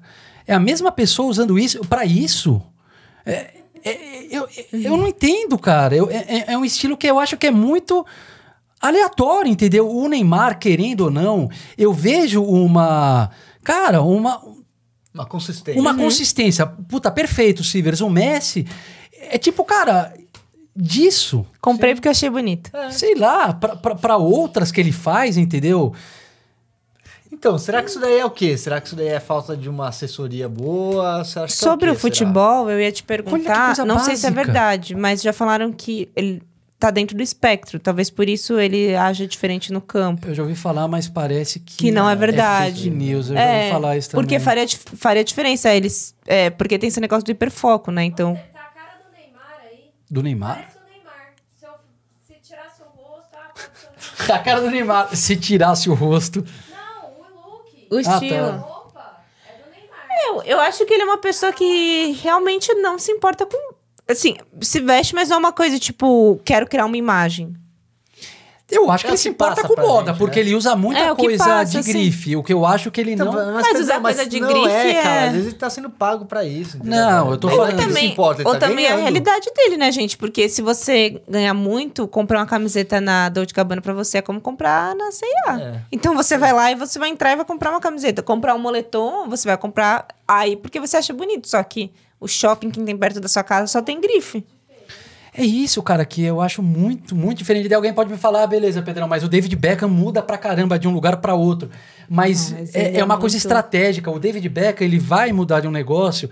é a mesma pessoa usando isso pra isso. É- é- eu, eu não entendo, cara. Eu- é, é- é um estilo que eu acho que é muito aleatório, entendeu? O Neymar, querendo ou não, eu vejo uma. Cara, uma, Uma consistência. uma consistência. Puta, perfeito, Silvers. O Messi é tipo, cara, disso. Comprei porque eu achei bonito. Sei lá, pra- pra pra outras que ele faz, entendeu? Então, será que isso daí é o quê? Será que isso daí é falta de uma assessoria boa? Você acha que é Sobre o, o, quê, será? futebol, eu ia te perguntar, não sei se é básica. verdade, mas já falaram que ele tá dentro do espectro. Talvez por isso ele haja diferente no campo. Eu já ouvi falar, mas parece que. Que não é verdade. fake news, eu já ouvi falar isso também. porque faria, faria diferença eles. É, porque tem esse negócio do hiperfoco, né? Então. Tá a cara do Neymar aí. Do Neymar? Parece o Neymar. Se, eu, rosto, ah. [laughs] A cara do Neymar. Se tirasse o rosto. Não, o look. O Ah, estilo. tá. Roupa é do Neymar. Eu, eu acho que ele é uma pessoa que realmente não se importa com. Assim, se veste, mas não é uma coisa tipo, quero criar uma imagem. Eu acho que É ele se importa com moda, gente, porque né? ele usa muita É, coisa passa, de assim. grife. O que eu acho que ele Então, não. Mas Pedro, usar coisa de não grife é, cara. é- Às vezes ele tá sendo pago pra isso. entendeu? Não, eu tô Ele falando não que se importa, ele ou tá também é a ganhando. realidade dele, né, gente? Porque se você ganhar muito, comprar uma camiseta na Dolce Gabbana pra você é como comprar na C&A. É. Então você vai lá e você vai entrar e vai comprar uma camiseta. Comprar um moletom, você vai comprar aí porque você acha bonito. Só que o shopping que tem perto da sua casa só tem grife. É isso, cara, que eu acho muito, muito diferente. Daí alguém pode me falar, ah, beleza, Pedrão, mas o David Beckham muda pra caramba de um lugar pra outro. Mas, Não, mas é, é é uma coisa muito- estratégica. O David Beckham, ele vai mudar de um negócio,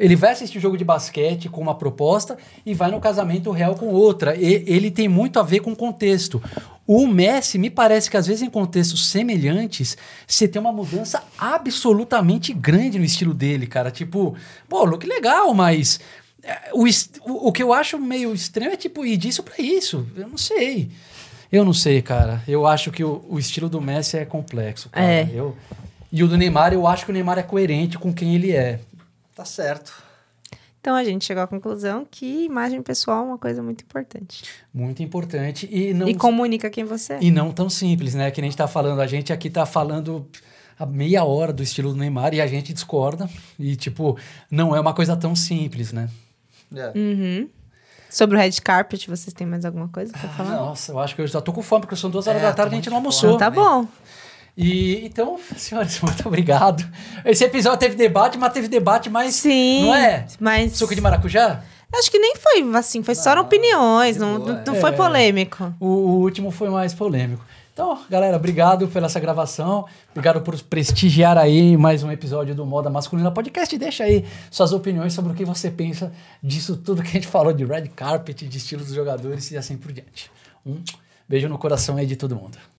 ele vai assistir jogo de basquete com uma proposta e vai no casamento real com outra. E, ele tem muito a ver com o contexto. O Messi, me parece que às vezes em contextos semelhantes, você tem uma mudança absolutamente grande no estilo dele, cara. Tipo, pô, look legal, mas é, o, o, o que eu acho meio estranho é tipo, ir disso pra isso. Eu não sei. Eu não sei, cara. Eu acho que o, o estilo do Messi é complexo, cara. É. Eu, e o do Neymar, eu acho que o Neymar é coerente com quem ele é. Tá certo. Então a gente chegou à conclusão que imagem pessoal é uma coisa muito importante. Muito importante e não E comunica quem você é. E não tão simples, né? Que nem a gente tá falando. A gente aqui tá falando a meia hora do estilo do Neymar e a gente discorda. E, tipo, não é uma coisa tão simples, né? É. Uhum. Sobre o red carpet, vocês têm mais alguma coisa pra falar? Nossa, eu acho que eu já tô com fome, porque são duas horas É, da tarde e a gente não almoçou. Então tá bom. E então, [laughs] senhores, muito obrigado. Esse episódio teve debate, mas teve debate mais. Sim. Não é? Mas. Suco de maracujá? Acho que nem foi assim, foi só opiniões, não, não, não é. foi polêmico. O, o último foi mais polêmico. Então, galera, obrigado pela essa gravação. Obrigado por prestigiar aí mais um episódio do Moda Masculina Podcast. Deixa aí suas opiniões sobre o que você pensa disso tudo que a gente falou de red carpet, de estilos dos jogadores e assim por diante. Um beijo no coração aí de todo mundo.